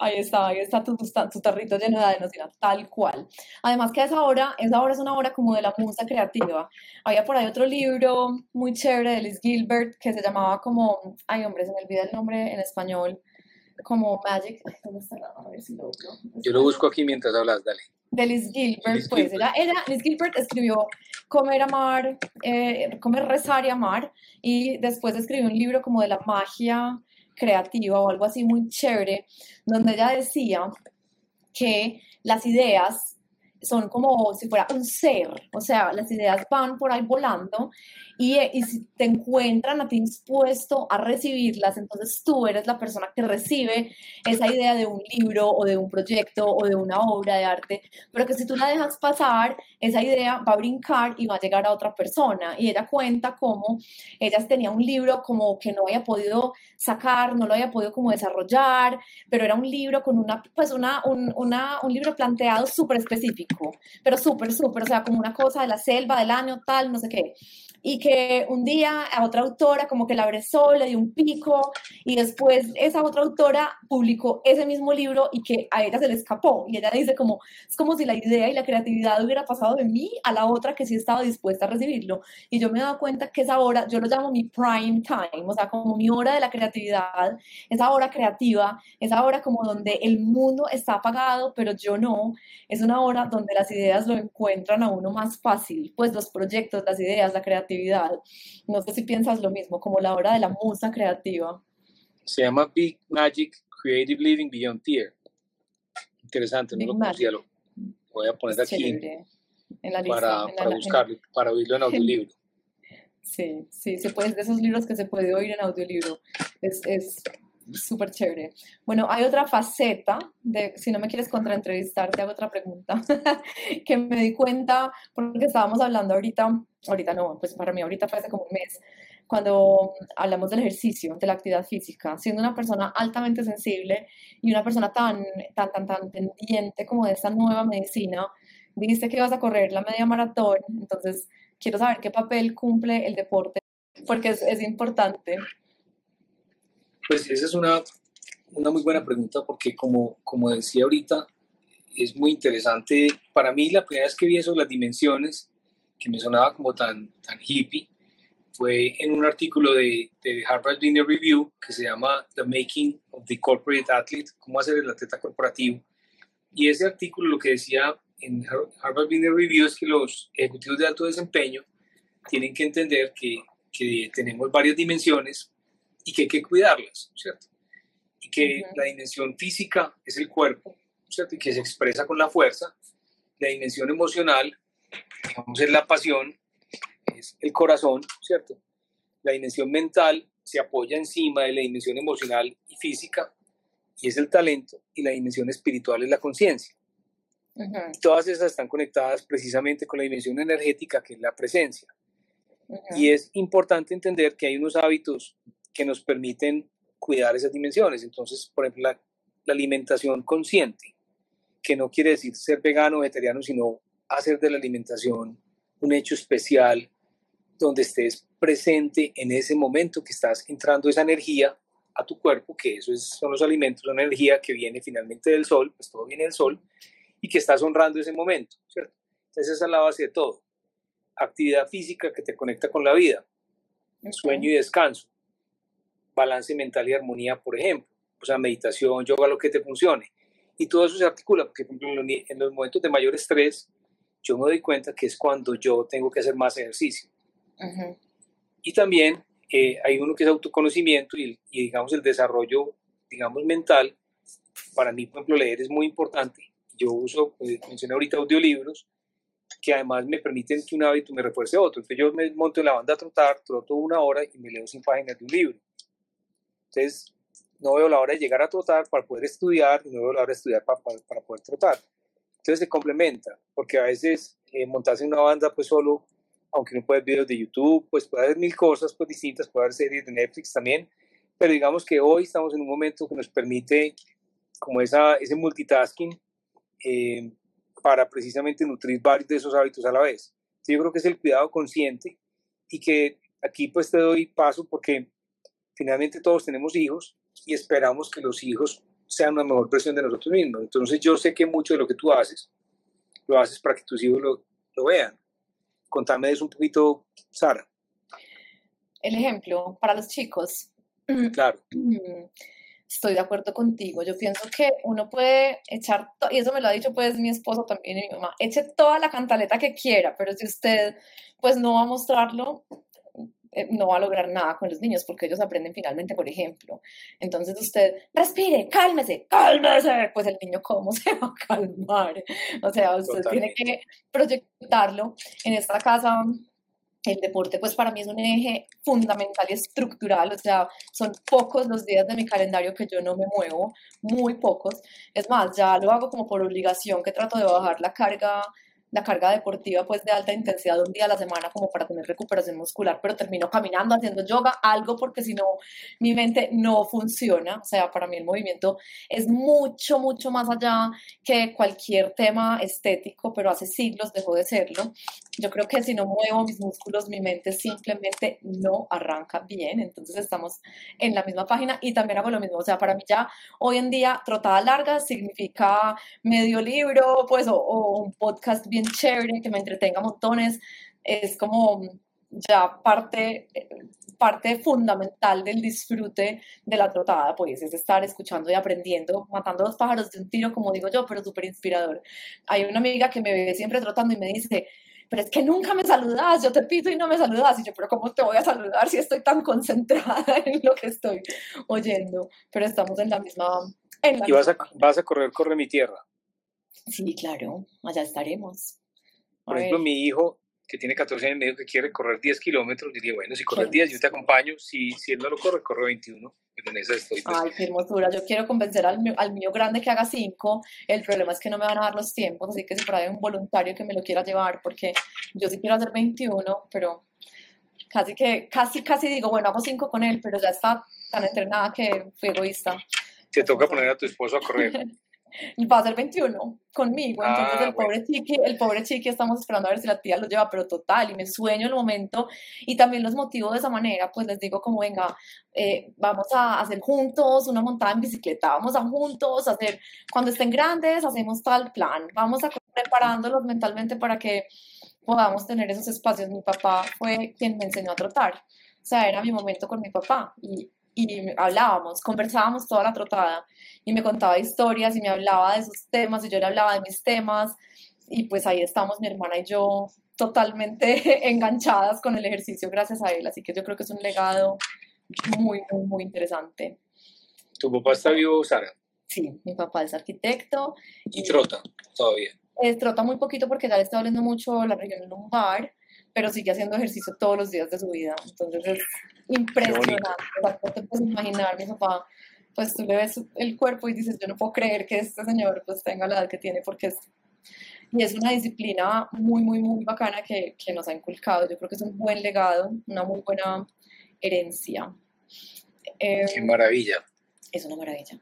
Ahí está, ahí está tu, tu, tarrito lleno de adenosina, tal cual. Además que esa hora, esa hora es una hora como de la musa creativa. Había por ahí otro libro muy chévere de Liz Gilbert que se llamaba como, ay hombre, se me olvida el nombre en español, como Magic. ¿Dónde está? A ver si lo Yo lo busco aquí mientras hablas, dale. De Liz Gilbert, pues Ella, Liz Gilbert escribió Comer, Amar, eh, Comer, Rezar y Amar, y después escribió un libro como de la magia creativa o algo así muy chévere, donde ella decía que las ideas son como si fuera un ser, o sea, las ideas van por ahí volando y, y, si te encuentran a ti dispuesto a recibirlas, entonces tú eres la persona que recibe esa idea de un libro o de un proyecto o de una obra de arte, pero que si tú la dejas pasar, esa idea va a brincar y va a llegar a otra persona. Y ella cuenta cómo ella tenía un libro como que no había podido sacar, no lo había podido como desarrollar, pero era un libro con una, pues una, un, una, un libro planteado súper específico, pero súper, súper, o sea, como una cosa de la selva, del año, tal, no sé qué y que un día a otra autora como que la abrazó, le dio un pico y después esa otra autora publicó ese mismo libro y que a ella se le escapó. Y ella dice como, es como si la idea y la creatividad hubiera pasado de mí a la otra que sí estaba dispuesta a recibirlo y yo me he dado cuenta que esa hora, yo lo llamo mi prime time, o sea, como mi hora de la creatividad, esa hora creativa, esa hora como donde el mundo está apagado pero yo no, es una hora donde las ideas lo encuentran a uno más fácil, pues los proyectos, las ideas, la creatividad creatividad. No sé si piensas lo mismo, como la hora de la musa creativa. Se llama Big Magic Creative Living Beyond Fear. Interesante, no lo conocía. Lo voy a poner aquí en la lista, para, para buscarlo, para oírlo en audiolibro. Sí, sí, se puede, de esos libros que se puede oír en audiolibro. Es, es súper chévere. Bueno, hay otra faceta de, si no me quieres contraentrevistar, te hago otra pregunta, que me di cuenta, porque estábamos hablando ahorita, ahorita no, pues para mí ahorita fue hace como un mes, cuando hablamos del ejercicio, de la actividad física, siendo una persona altamente sensible y una persona tan, tan, tan, tan pendiente como de esta nueva medicina, dijiste que ibas a correr la media maratón, entonces quiero saber qué papel cumple el deporte, porque es, es importante. Pues esa es una, una muy buena pregunta porque como, como decía ahorita, es muy interesante. Para mí la primera vez que vi eso, las dimensiones, que me sonaba como tan, tan hippie, fue en un artículo de, de, Harvard Business Review que se llama The Making of the Corporate Athlete, cómo hacer el atleta corporativo. Y ese artículo lo que decía en Harvard Business Review es que los ejecutivos de alto desempeño tienen que entender que, que tenemos varias dimensiones y que hay que cuidarlas, ¿cierto? Y que la dimensión física es el cuerpo, ¿cierto? Y que se expresa con la fuerza. La dimensión emocional, digamos, es la pasión, es el corazón, ¿cierto? La dimensión mental se apoya encima de la dimensión emocional y física y es el talento y la dimensión espiritual es la conciencia. Todas esas están conectadas precisamente con la dimensión energética que es la presencia. Y es importante entender que hay unos hábitos que nos permiten cuidar esas dimensiones. Entonces, por ejemplo, la, alimentación consciente, que no quiere decir ser vegano o vegetariano, sino hacer de la alimentación un hecho especial donde estés presente en ese momento que estás entrando esa energía a tu cuerpo, que eso son los alimentos, una energía que viene finalmente del sol, pues todo viene del sol, y que estás honrando ese momento, ¿cierto? Entonces esa es la base de todo. Actividad física que te conecta con la vida, sueño y descanso, balance mental y armonía, por ejemplo. O sea, meditación, yoga, lo que te funcione. Y todo eso se articula, porque por ejemplo, en los momentos de mayor estrés, yo me doy cuenta que es cuando yo tengo que hacer más ejercicio. Y también eh, hay uno que es autoconocimiento y, digamos el desarrollo, digamos, mental. Para mí, por ejemplo, leer es muy importante. Yo uso, pues, mencioné ahorita audiolibros, que además me permiten que un hábito me refuerce otro. Entonces yo me monto en la banda a trotar, troto una hora y me leo sin páginas de un libro. Entonces, no veo la hora de llegar a trotar para poder estudiar y no veo la hora de estudiar para, para, poder trotar. Entonces se complementa, porque a veces eh, montarse en una banda pues solo, aunque no puedes videos de YouTube, pues puede haber mil cosas pues distintas, puede haber series de Netflix también, pero digamos que hoy estamos en un momento que nos permite como esa, ese multitasking eh, para precisamente nutrir varios de esos hábitos a la vez. yo creo que es el cuidado consciente y que aquí pues te doy paso porque finalmente todos tenemos hijos y esperamos que los hijos sean una mejor versión de nosotros mismos. Entonces yo sé que mucho de lo que tú haces, lo haces para que tus hijos lo, lo vean. Contame eso un poquito, Sara. El ejemplo para los chicos. Claro. Estoy de acuerdo contigo. Yo pienso que uno puede echar, y eso me lo ha dicho pues mi esposo también y mi mamá, eche toda la cantaleta que quiera, pero si usted pues no va a mostrarlo, eh, no va a lograr nada con los niños porque ellos aprenden finalmente por ejemplo. Entonces usted, respire, cálmese, cálmese, pues el niño cómo se va a calmar. O sea, usted tiene que proyectarlo. En esta casa el deporte pues para mí es un eje fundamental y estructural, o sea, son pocos los días de mi calendario que yo no me muevo, muy pocos. Es más, ya lo hago como por obligación, que trato de bajar la carga la carga deportiva pues de alta intensidad un día a la semana como para tener recuperación muscular, pero termino caminando, haciendo yoga, algo porque si no mi mente no funciona, o sea, para mí el movimiento es mucho, mucho más allá que cualquier tema estético, pero hace siglos dejó de serlo. Yo creo que si no muevo mis músculos, mi mente simplemente no arranca bien, entonces estamos en la misma página y también hago lo mismo, o sea, para mí ya hoy en día trotada larga significa medio libro, pues, o, o un podcast bien chévere, que me entretenga montones, es como ya parte, parte fundamental del disfrute de la trotada, pues es estar escuchando y aprendiendo, matando dos pájaros de un tiro, como digo yo, pero súper inspirador. Hay una amiga que me ve siempre trotando y me dice, pero es que nunca me saludas, yo te pido y no me saludas. Y yo, pero ¿cómo te voy a saludar si estoy tan concentrada en lo que estoy oyendo? Pero estamos en la misma... En y vas a, vas a correr Corre mi Tierra. Sí, claro, allá estaremos. Por ejemplo, mi hijo, que tiene 14 años, me dijo que quiere correr 10 kilómetros. Dije, bueno, si corres 10, yo te acompaño. Si, si él no lo corre, corre 21. En esa estoy. Pues. Ay, qué hermosura. Yo quiero convencer al, al mío grande que haga 5. El problema es que no me van a dar los tiempos, así que si por ahí hay un voluntario que me lo quiera llevar, porque yo sí quiero hacer 21, pero casi que, casi, casi digo, bueno, hago 5 con él, pero ya está tan entrenada que fui egoísta. Te toca poner a tu esposo a correr. y va a ser 21 conmigo, entonces ah, el pobre chiqui, el pobre chiqui estamos esperando a ver si la tía lo lleva, pero total, y me sueño el momento, y también los motivo de esa manera, pues les digo como, venga, eh, vamos a hacer juntos una montada en bicicleta, vamos a juntos hacer, cuando estén grandes, hacemos tal plan, vamos a preparándolos mentalmente para que podamos tener esos espacios. Mi papá fue quien me enseñó a trotar, o sea, era mi momento con mi papá, y y hablábamos, conversábamos toda la trotada y me contaba historias y me hablaba de esos temas y yo le hablaba de mis temas y pues ahí estamos mi hermana y yo totalmente enganchadas con el ejercicio gracias a él, así que yo creo que es un legado muy, muy, muy interesante. ¿Tu papá está vivo, Sara? Sí, mi papá es arquitecto. ¿Y, trota todavía? Eh, trota muy poquito porque ya le está doliendo mucho la región lumbar, pero sigue haciendo ejercicio todos los días de su vida. Entonces es impresionante. No te puedes imaginar, mi papá, pues tú le ves el cuerpo y dices, yo no puedo creer que este señor pues tenga la edad que tiene porque es... Y es una disciplina muy, muy, muy bacana que, que nos ha inculcado. Yo creo que es un buen legado, una muy buena herencia. Qué maravilla. Es una maravilla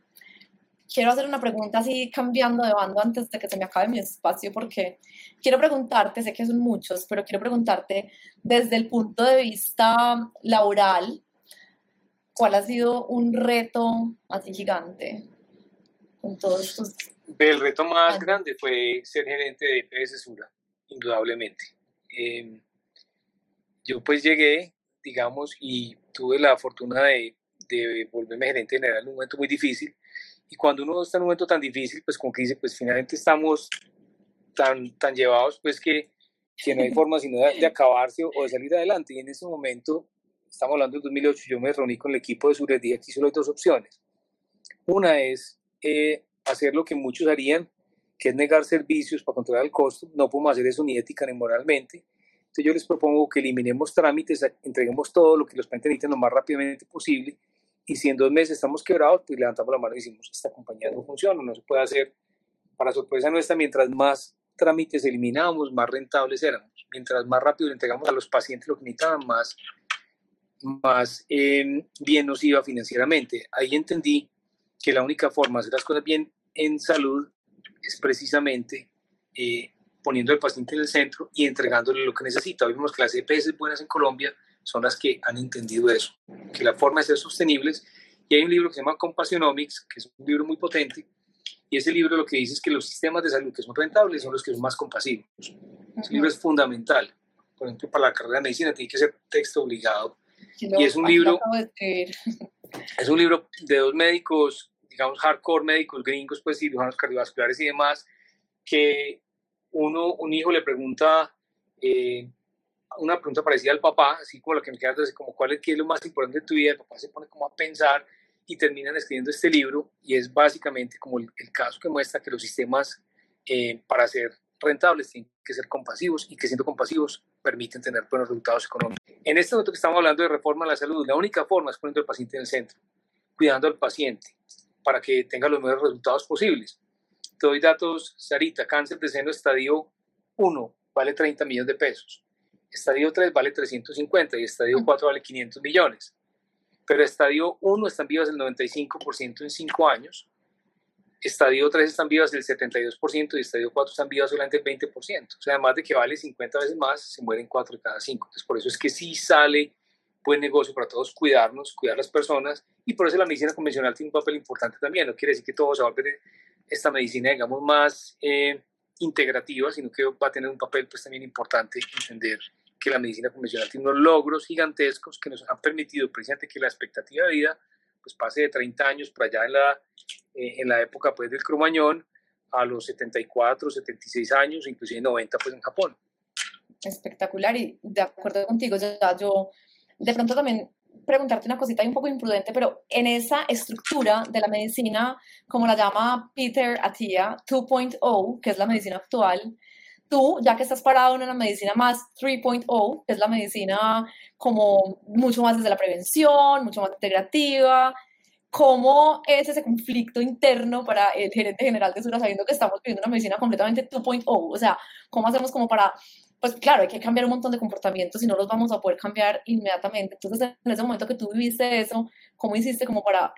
quiero hacer una pregunta así cambiando de bando antes de que se me acabe mi espacio porque quiero preguntarte, sé que son muchos, pero quiero preguntarte desde el punto de vista laboral, ¿cuál ha sido un reto así gigante con todos estos... El reto más grande fue ser gerente de EPS Sura, indudablemente. Em, yo pues llegué, digamos, y tuve la fortuna de, de volverme gerente general en un momento muy difícil, y cuando uno está en un momento tan difícil, pues como que dice, pues finalmente estamos tan, tan llevados, pues que, que no hay forma sino de, acabarse o, de salir adelante. Y en ese momento, estamos hablando del 2008, yo me reuní con el equipo de Sured y aquí solo hay dos opciones. Una es eh, hacer lo que muchos harían, que es negar servicios para controlar el costo. No podemos hacer eso ni ética ni moralmente. Entonces yo les propongo que eliminemos trámites, entreguemos todo lo que los clientes necesitan lo más rápidamente posible y si en dos meses estamos quebrados, pues levantamos la mano y decimos, esta compañía no funciona, no se puede hacer. Para sorpresa nuestra, mientras más trámites eliminamos, más rentables éramos. Mientras más rápido le entregamos a los pacientes lo que necesitaban, más, más em, bien nos iba financieramente. Ahí entendí que la única forma de hacer las cosas bien en salud es precisamente eh, poniendo al paciente en el centro y entregándole lo que necesita. Hoy vemos que las EPS buenas en Colombia son las que han entendido eso, que la forma de ser sostenibles. Y hay un libro que se llama Compassionomics, que es un libro muy potente, y ese libro lo que dice es que los sistemas de salud que son rentables son los que son más compasivos. Ese libro es fundamental. Por ejemplo, para la carrera de medicina tiene que ser texto obligado. y es un libro... Es un libro de dos médicos, digamos, hardcore médicos gringos, pues cirujanos cardiovasculares y demás, que uno, un hijo le pregunta eh, una pregunta parecida al papá, así como lo que me quedas de como cuál es, lo más importante de tu vida, el papá se pone como a pensar y terminan escribiendo este libro y es básicamente como el, caso que muestra que los sistemas eh, para ser rentables tienen que ser compasivos y que siendo compasivos permiten tener buenos resultados económicos. En este momento que estamos hablando de reforma a la salud, la única forma es poniendo al paciente en el centro, cuidando al paciente para que tenga los mejores resultados posibles. Te doy datos, Sarita, cáncer de seno estadio 1 vale 30 millones de pesos, estadio 3 vale 350 y estadio 4 vale 500 millones. Pero estadio 1 están vivas el 95% en 5 años, estadio 3 están vivas el 72% y estadio 4 están vivas solamente el 20%. O sea, además de que vale 50 veces más, se mueren 4 de cada 5. Entonces, por eso es que sí sale buen negocio para todos cuidarnos, cuidar las personas y por eso la medicina convencional tiene un papel importante también. No quiere decir que todo se va a volver esta medicina, digamos, más eh, integrativa, sino que va a tener un papel pues también importante entender que la medicina convencional tiene unos logros gigantescos que nos han permitido precisamente que la expectativa de vida pues pase de 30 años para allá en la, eh, en la época pues del cromañón a los 74, 76 años, inclusive 90 pues en Japón. Espectacular y de acuerdo contigo, ya yo de pronto también preguntarte una cosita un poco imprudente, pero en esa estructura de la medicina, como la llama Peter Attia, 2.0, que es la medicina actual, tú, ya que estás parado en una medicina más 3.0, que es la medicina como mucho más desde la prevención, mucho más integrativa, ¿cómo es ese conflicto interno para el gerente general de Sura sabiendo que estamos viviendo una medicina completamente 2.0? O sea, ¿cómo hacemos como para pues claro, hay que cambiar un montón de comportamientos y no los vamos a poder cambiar inmediatamente. Entonces, en ese momento que tú viviste eso, ¿cómo hiciste como para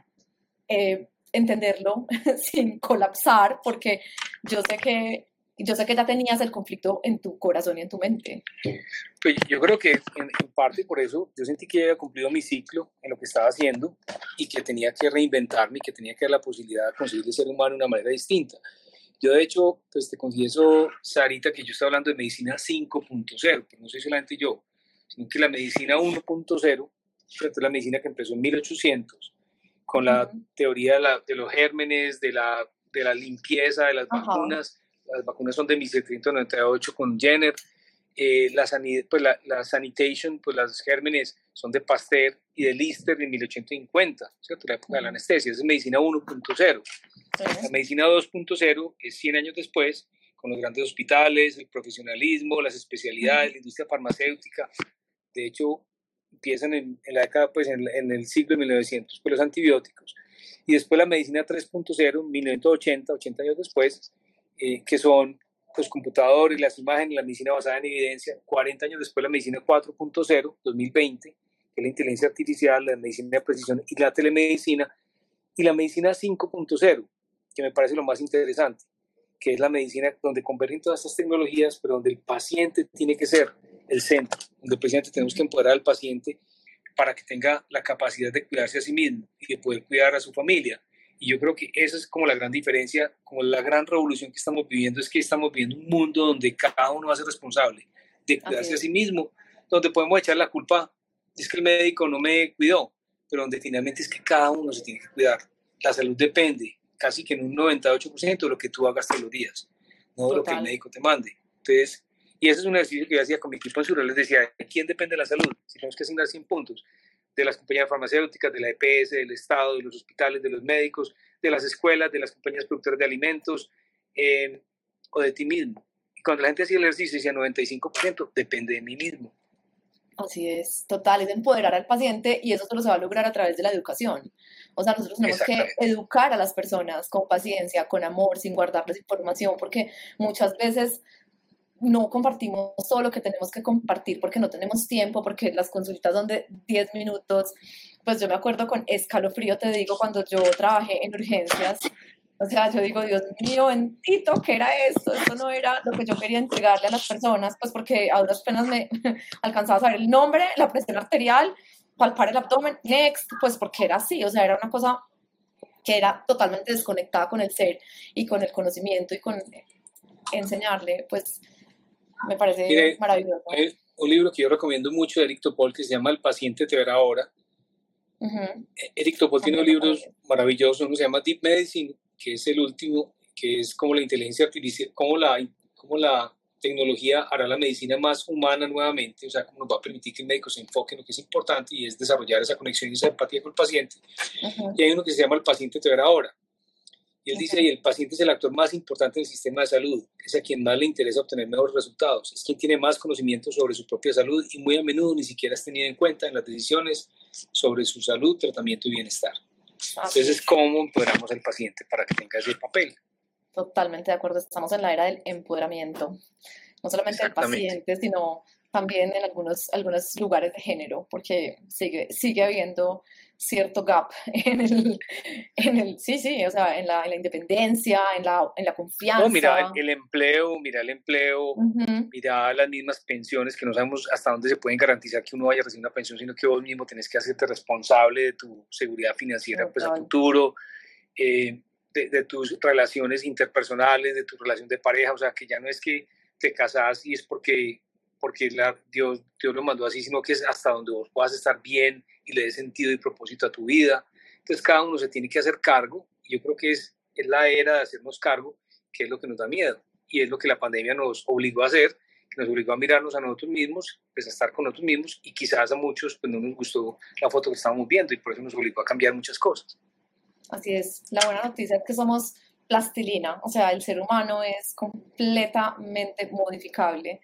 eh, entenderlo sin colapsar? Porque yo sé que yo sé que ya tenías el conflicto en tu corazón y en tu mente. Pues yo creo que en, en, parte por eso yo sentí que había cumplido mi ciclo en lo que estaba haciendo y que tenía que reinventarme y que tenía que dar la posibilidad de conseguir el ser humano de una manera distinta. Yo de hecho, pues te confieso, Sarita, que yo estoy hablando de medicina 5.0, pero no soy solamente yo, sino que la medicina 1.0, es la medicina que empezó en 1800, con la teoría de, los gérmenes, de la, de la limpieza de las vacunas. Las vacunas son de 1798 con Jenner. Eh, la, pues la, la, sanitation, pues los gérmenes son de Pasteur y de Lister de 1850, ¿cierto? La época de la anestesia. es medicina 1.0. La medicina 2.0 es 100 años después, con los grandes hospitales, el profesionalismo, las especialidades, la industria farmacéutica. De hecho, empiezan en, la década, pues en, el siglo de 1900, pues los antibióticos. Y después la medicina 3.0, 1980, 80 años después, eh, que son los computadores, las imágenes, la medicina basada en evidencia. 40 años después la medicina 4.0, 2020, que es la inteligencia artificial, la medicina de precisión y la telemedicina. Y la medicina 5.0, que me parece lo más interesante, que es la medicina donde convergen todas estas tecnologías, pero donde el paciente tiene que ser el centro, donde precisamente tenemos que empoderar al paciente para que tenga la capacidad de cuidarse a sí mismo y de poder cuidar a su familia. Y yo creo que esa es como la gran diferencia, como la gran revolución que estamos viviendo, es que estamos viviendo un mundo donde cada uno va a ser responsable de cuidarse a sí mismo, donde podemos echar la culpa, es que el médico no me cuidó, pero donde finalmente es que cada uno se tiene que cuidar. La salud depende casi que en un 98% de lo que tú hagas todos los días, no de lo que el médico te mande. Entonces, y ese es un ejercicio que yo hacía con mi equipo en Sur, les decía, ¿de quién depende la salud? Si tenemos que asignar 100 puntos, de las compañías farmacéuticas, de la EPS, del Estado, de los hospitales, de los médicos, de las escuelas, de las compañías productoras de alimentos, eh, o de ti mismo. Y cuando la gente hacía el ejercicio, decía 95%, depende de mí mismo. Así es, total, es empoderar al paciente y eso solo se va a lograr a través de la educación. O sea, nosotros tenemos que educar a las personas con paciencia, con amor, sin guardarles información, porque muchas veces no compartimos todo lo que tenemos que compartir porque no tenemos tiempo, porque las consultas son de 10 minutos. Pues yo me acuerdo con escalofrío, te digo, cuando yo trabajé en urgencias, o sea, yo digo, Dios mío, bendito, ¿qué era esto? Esto no era lo que yo quería entregarle a las personas, pues porque a duras penas me alcanzaba a saber el nombre, la presión arterial, palpar el abdomen, next, pues porque era así, o sea, era una cosa que era totalmente desconectada con el ser y con el conocimiento y con enseñarle, pues me parece maravilloso. Hay un libro que yo recomiendo mucho de Eric Topol que se llama El paciente te verá ahora. Eric Topol tiene libros maravillosos, uno se llama Deep Medicine que es el último, que es como la inteligencia artificial, cómo la, cómo la tecnología hará la medicina más humana nuevamente, o sea, cómo nos va a permitir que el médico se enfoque en lo que es importante y es desarrollar esa conexión y esa empatía con el paciente. Y hay uno que se llama El paciente te verá ahora. Y él dice, y el paciente es el actor más importante del sistema de salud, es a quien más le interesa obtener mejores resultados, es quien tiene más conocimiento sobre su propia salud y muy a menudo ni siquiera es tenido en cuenta en las decisiones sobre su salud, tratamiento y bienestar. Entonces es cómo empoderamos al paciente para que tenga ese papel. Totalmente de acuerdo, estamos en la era del empoderamiento. no solamente del paciente, sino también en algunos, algunos lugares de género, porque sigue, sigue habiendo cierto gap en el, en el, sí, sí, o sea, en la, en la independencia, en la, en la confianza. No, mira el, empleo, mira el empleo, mira las mismas pensiones, que no sabemos hasta dónde se pueden garantizar que uno vaya a recibir una pensión, sino que vos mismo tenés que hacerte responsable de tu seguridad financiera pues, a futuro, eh, de, de, tus relaciones interpersonales, de tu relación de pareja, o sea, que ya no es que te casas y es porque porque la, Dios, Dios lo mandó así, sino que es hasta donde vos puedas estar bien y le dé sentido y propósito a tu vida. Entonces cada uno se tiene que hacer cargo y yo creo que es, es la era de hacernos cargo, que es lo que nos da miedo y es lo que la pandemia nos obligó a hacer, que nos obligó a mirarnos a nosotros mismos, pues a estar con nosotros mismos y quizás a muchos pues no nos gustó la foto que estábamos viendo y por eso nos obligó a cambiar muchas cosas. Así es, la buena noticia es que somos plastilina, o sea, el ser humano es completamente modificable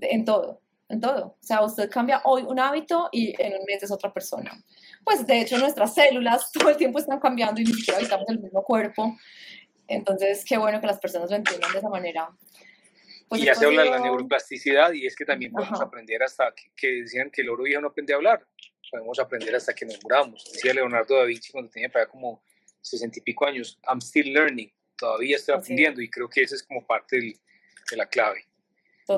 en todo, en todo. O sea, usted cambia hoy un hábito y en un mes es otra persona. Pues de hecho nuestras células todo el tiempo están cambiando y ni siquiera habitamos el mismo cuerpo. Entonces, qué bueno que las personas lo entiendan de esa manera. Pues y ya se habla de la neuroplasticidad y es que también podemos aprender hasta que, decían que el oro viejo no aprende a hablar. Podemos aprender hasta que nos muramos. Decía Leonardo da Vinci cuando tenía para como sesenta y pico años, I'm still learning, todavía estoy aprendiendo y creo que esa es como parte de la clave.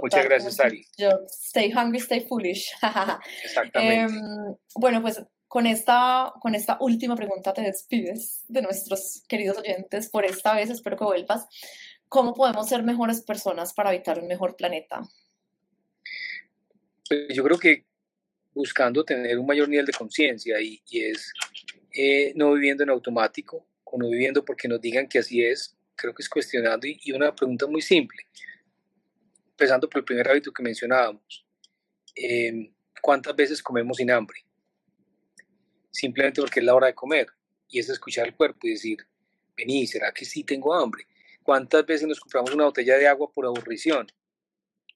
Muchas gracias, Ari. Yo, stay hungry, stay foolish. Exactamente. Em, bueno, pues con esta, con esta última pregunta te despides de nuestros queridos oyentes por esta vez, espero que vuelvas. ¿Cómo podemos ser mejores personas para habitar un mejor planeta? Pues yo creo que buscando tener un mayor nivel de conciencia y, y, es eh, no viviendo en automático o no viviendo porque nos digan que así es, creo que es cuestionando y, y una pregunta muy simple empezando por el primer hábito que mencionábamos. Em, ¿Cuántas veces comemos sin hambre? Simplemente porque es la hora de comer y es escuchar el cuerpo y decir, vení, ¿será que sí tengo hambre? ¿Cuántas veces nos compramos una botella de agua por aburrición?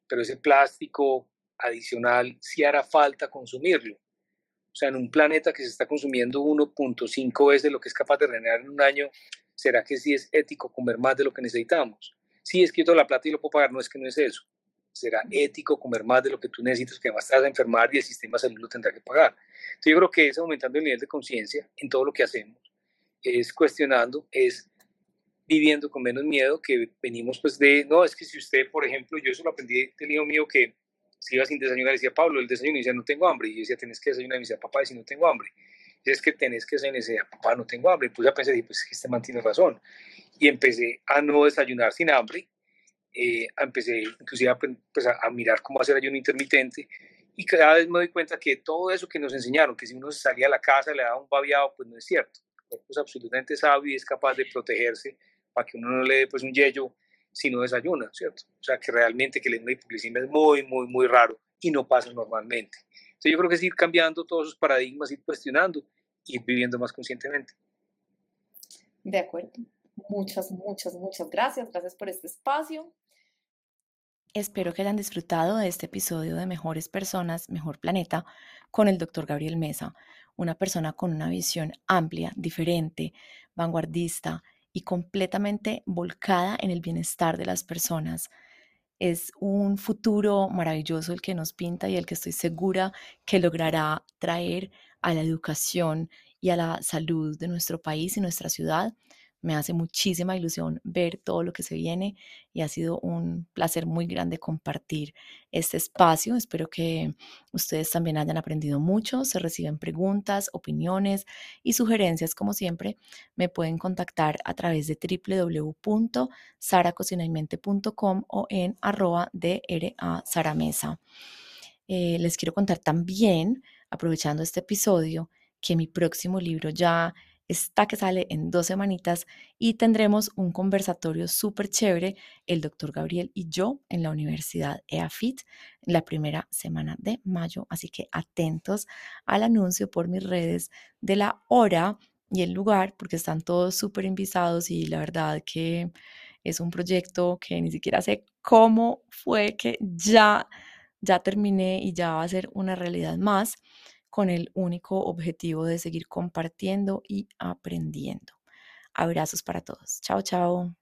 Pero ese plástico adicional sí hará falta consumirlo. O sea, en un planeta que se está consumiendo 1.5 veces lo que es capaz de regenerar en un año, ¿será que sí es ético comer más de lo que necesitamos? Sí, es que yo la plata y lo puedo pagar, no es que no es eso será ético comer más de lo que tú necesitas, que además te vas a enfermar y el sistema de salud lo tendrá que pagar. Entonces yo creo que es aumentando el nivel de conciencia en todo lo que hacemos, es cuestionando, es viviendo con menos miedo, que venimos pues de, no, es que si usted, por ejemplo, yo eso lo aprendí del hijo mío que si iba sin desayunar, decía Pablo, el desayuno, y decía, no tengo hambre, y yo decía, tenés que desayunar, y decía, papá, y si no tengo hambre, y es que tenés que desayunar, y decía, papá, no tengo hambre, y pues ya pensé, pues que este man tiene razón, y empecé a no desayunar sin hambre, eh, empecé inclusive a, pues, a, mirar cómo hacer ayuno intermitente y cada vez me doy cuenta que todo eso que nos enseñaron, que si uno salía a la casa le daba un babiado, pues no es cierto. El cuerpo es absolutamente sabio y es capaz de protegerse para que uno no le dé pues un yello si no desayuna, ¿cierto? O sea, que realmente que le una hipoglicemia es muy, muy, muy raro y no pasa normalmente. Entonces yo creo que es ir cambiando todos esos paradigmas, ir cuestionando y ir viviendo más conscientemente. De acuerdo. Muchas, muchas, muchas gracias. Gracias por este espacio. Espero que hayan disfrutado de este episodio de Mejores Personas, Mejor Planeta con el doctor Gabriel Mesa, una persona con una visión amplia, diferente, vanguardista y completamente volcada en el bienestar de las personas. Es un futuro maravilloso el que nos pinta y el que estoy segura que logrará traer a la educación y a la salud de nuestro país y nuestra ciudad me hace muchísima ilusión ver todo lo que se viene y ha sido un placer muy grande compartir este espacio. Espero que ustedes también hayan aprendido mucho. Se reciben preguntas, opiniones y sugerencias, como siempre. Me pueden contactar a través de www.saracocinaymente.com o en arroba DRA Saramesa. Eh, les quiero contar también, aprovechando este episodio, que mi próximo libro ya está que sale en dos semanitas y tendremos un conversatorio súper chévere, el doctor Gabriel y yo, en la Universidad EAFIT, en la primera semana de mayo. Así que atentos al anuncio por mis redes de la hora y el lugar, porque están todos súper invitados y la verdad que es un proyecto que ni siquiera sé cómo fue que ya, ya terminé y ya va a ser una realidad más con el único objetivo de seguir compartiendo y aprendiendo. Abrazos para todos. Chao, chao.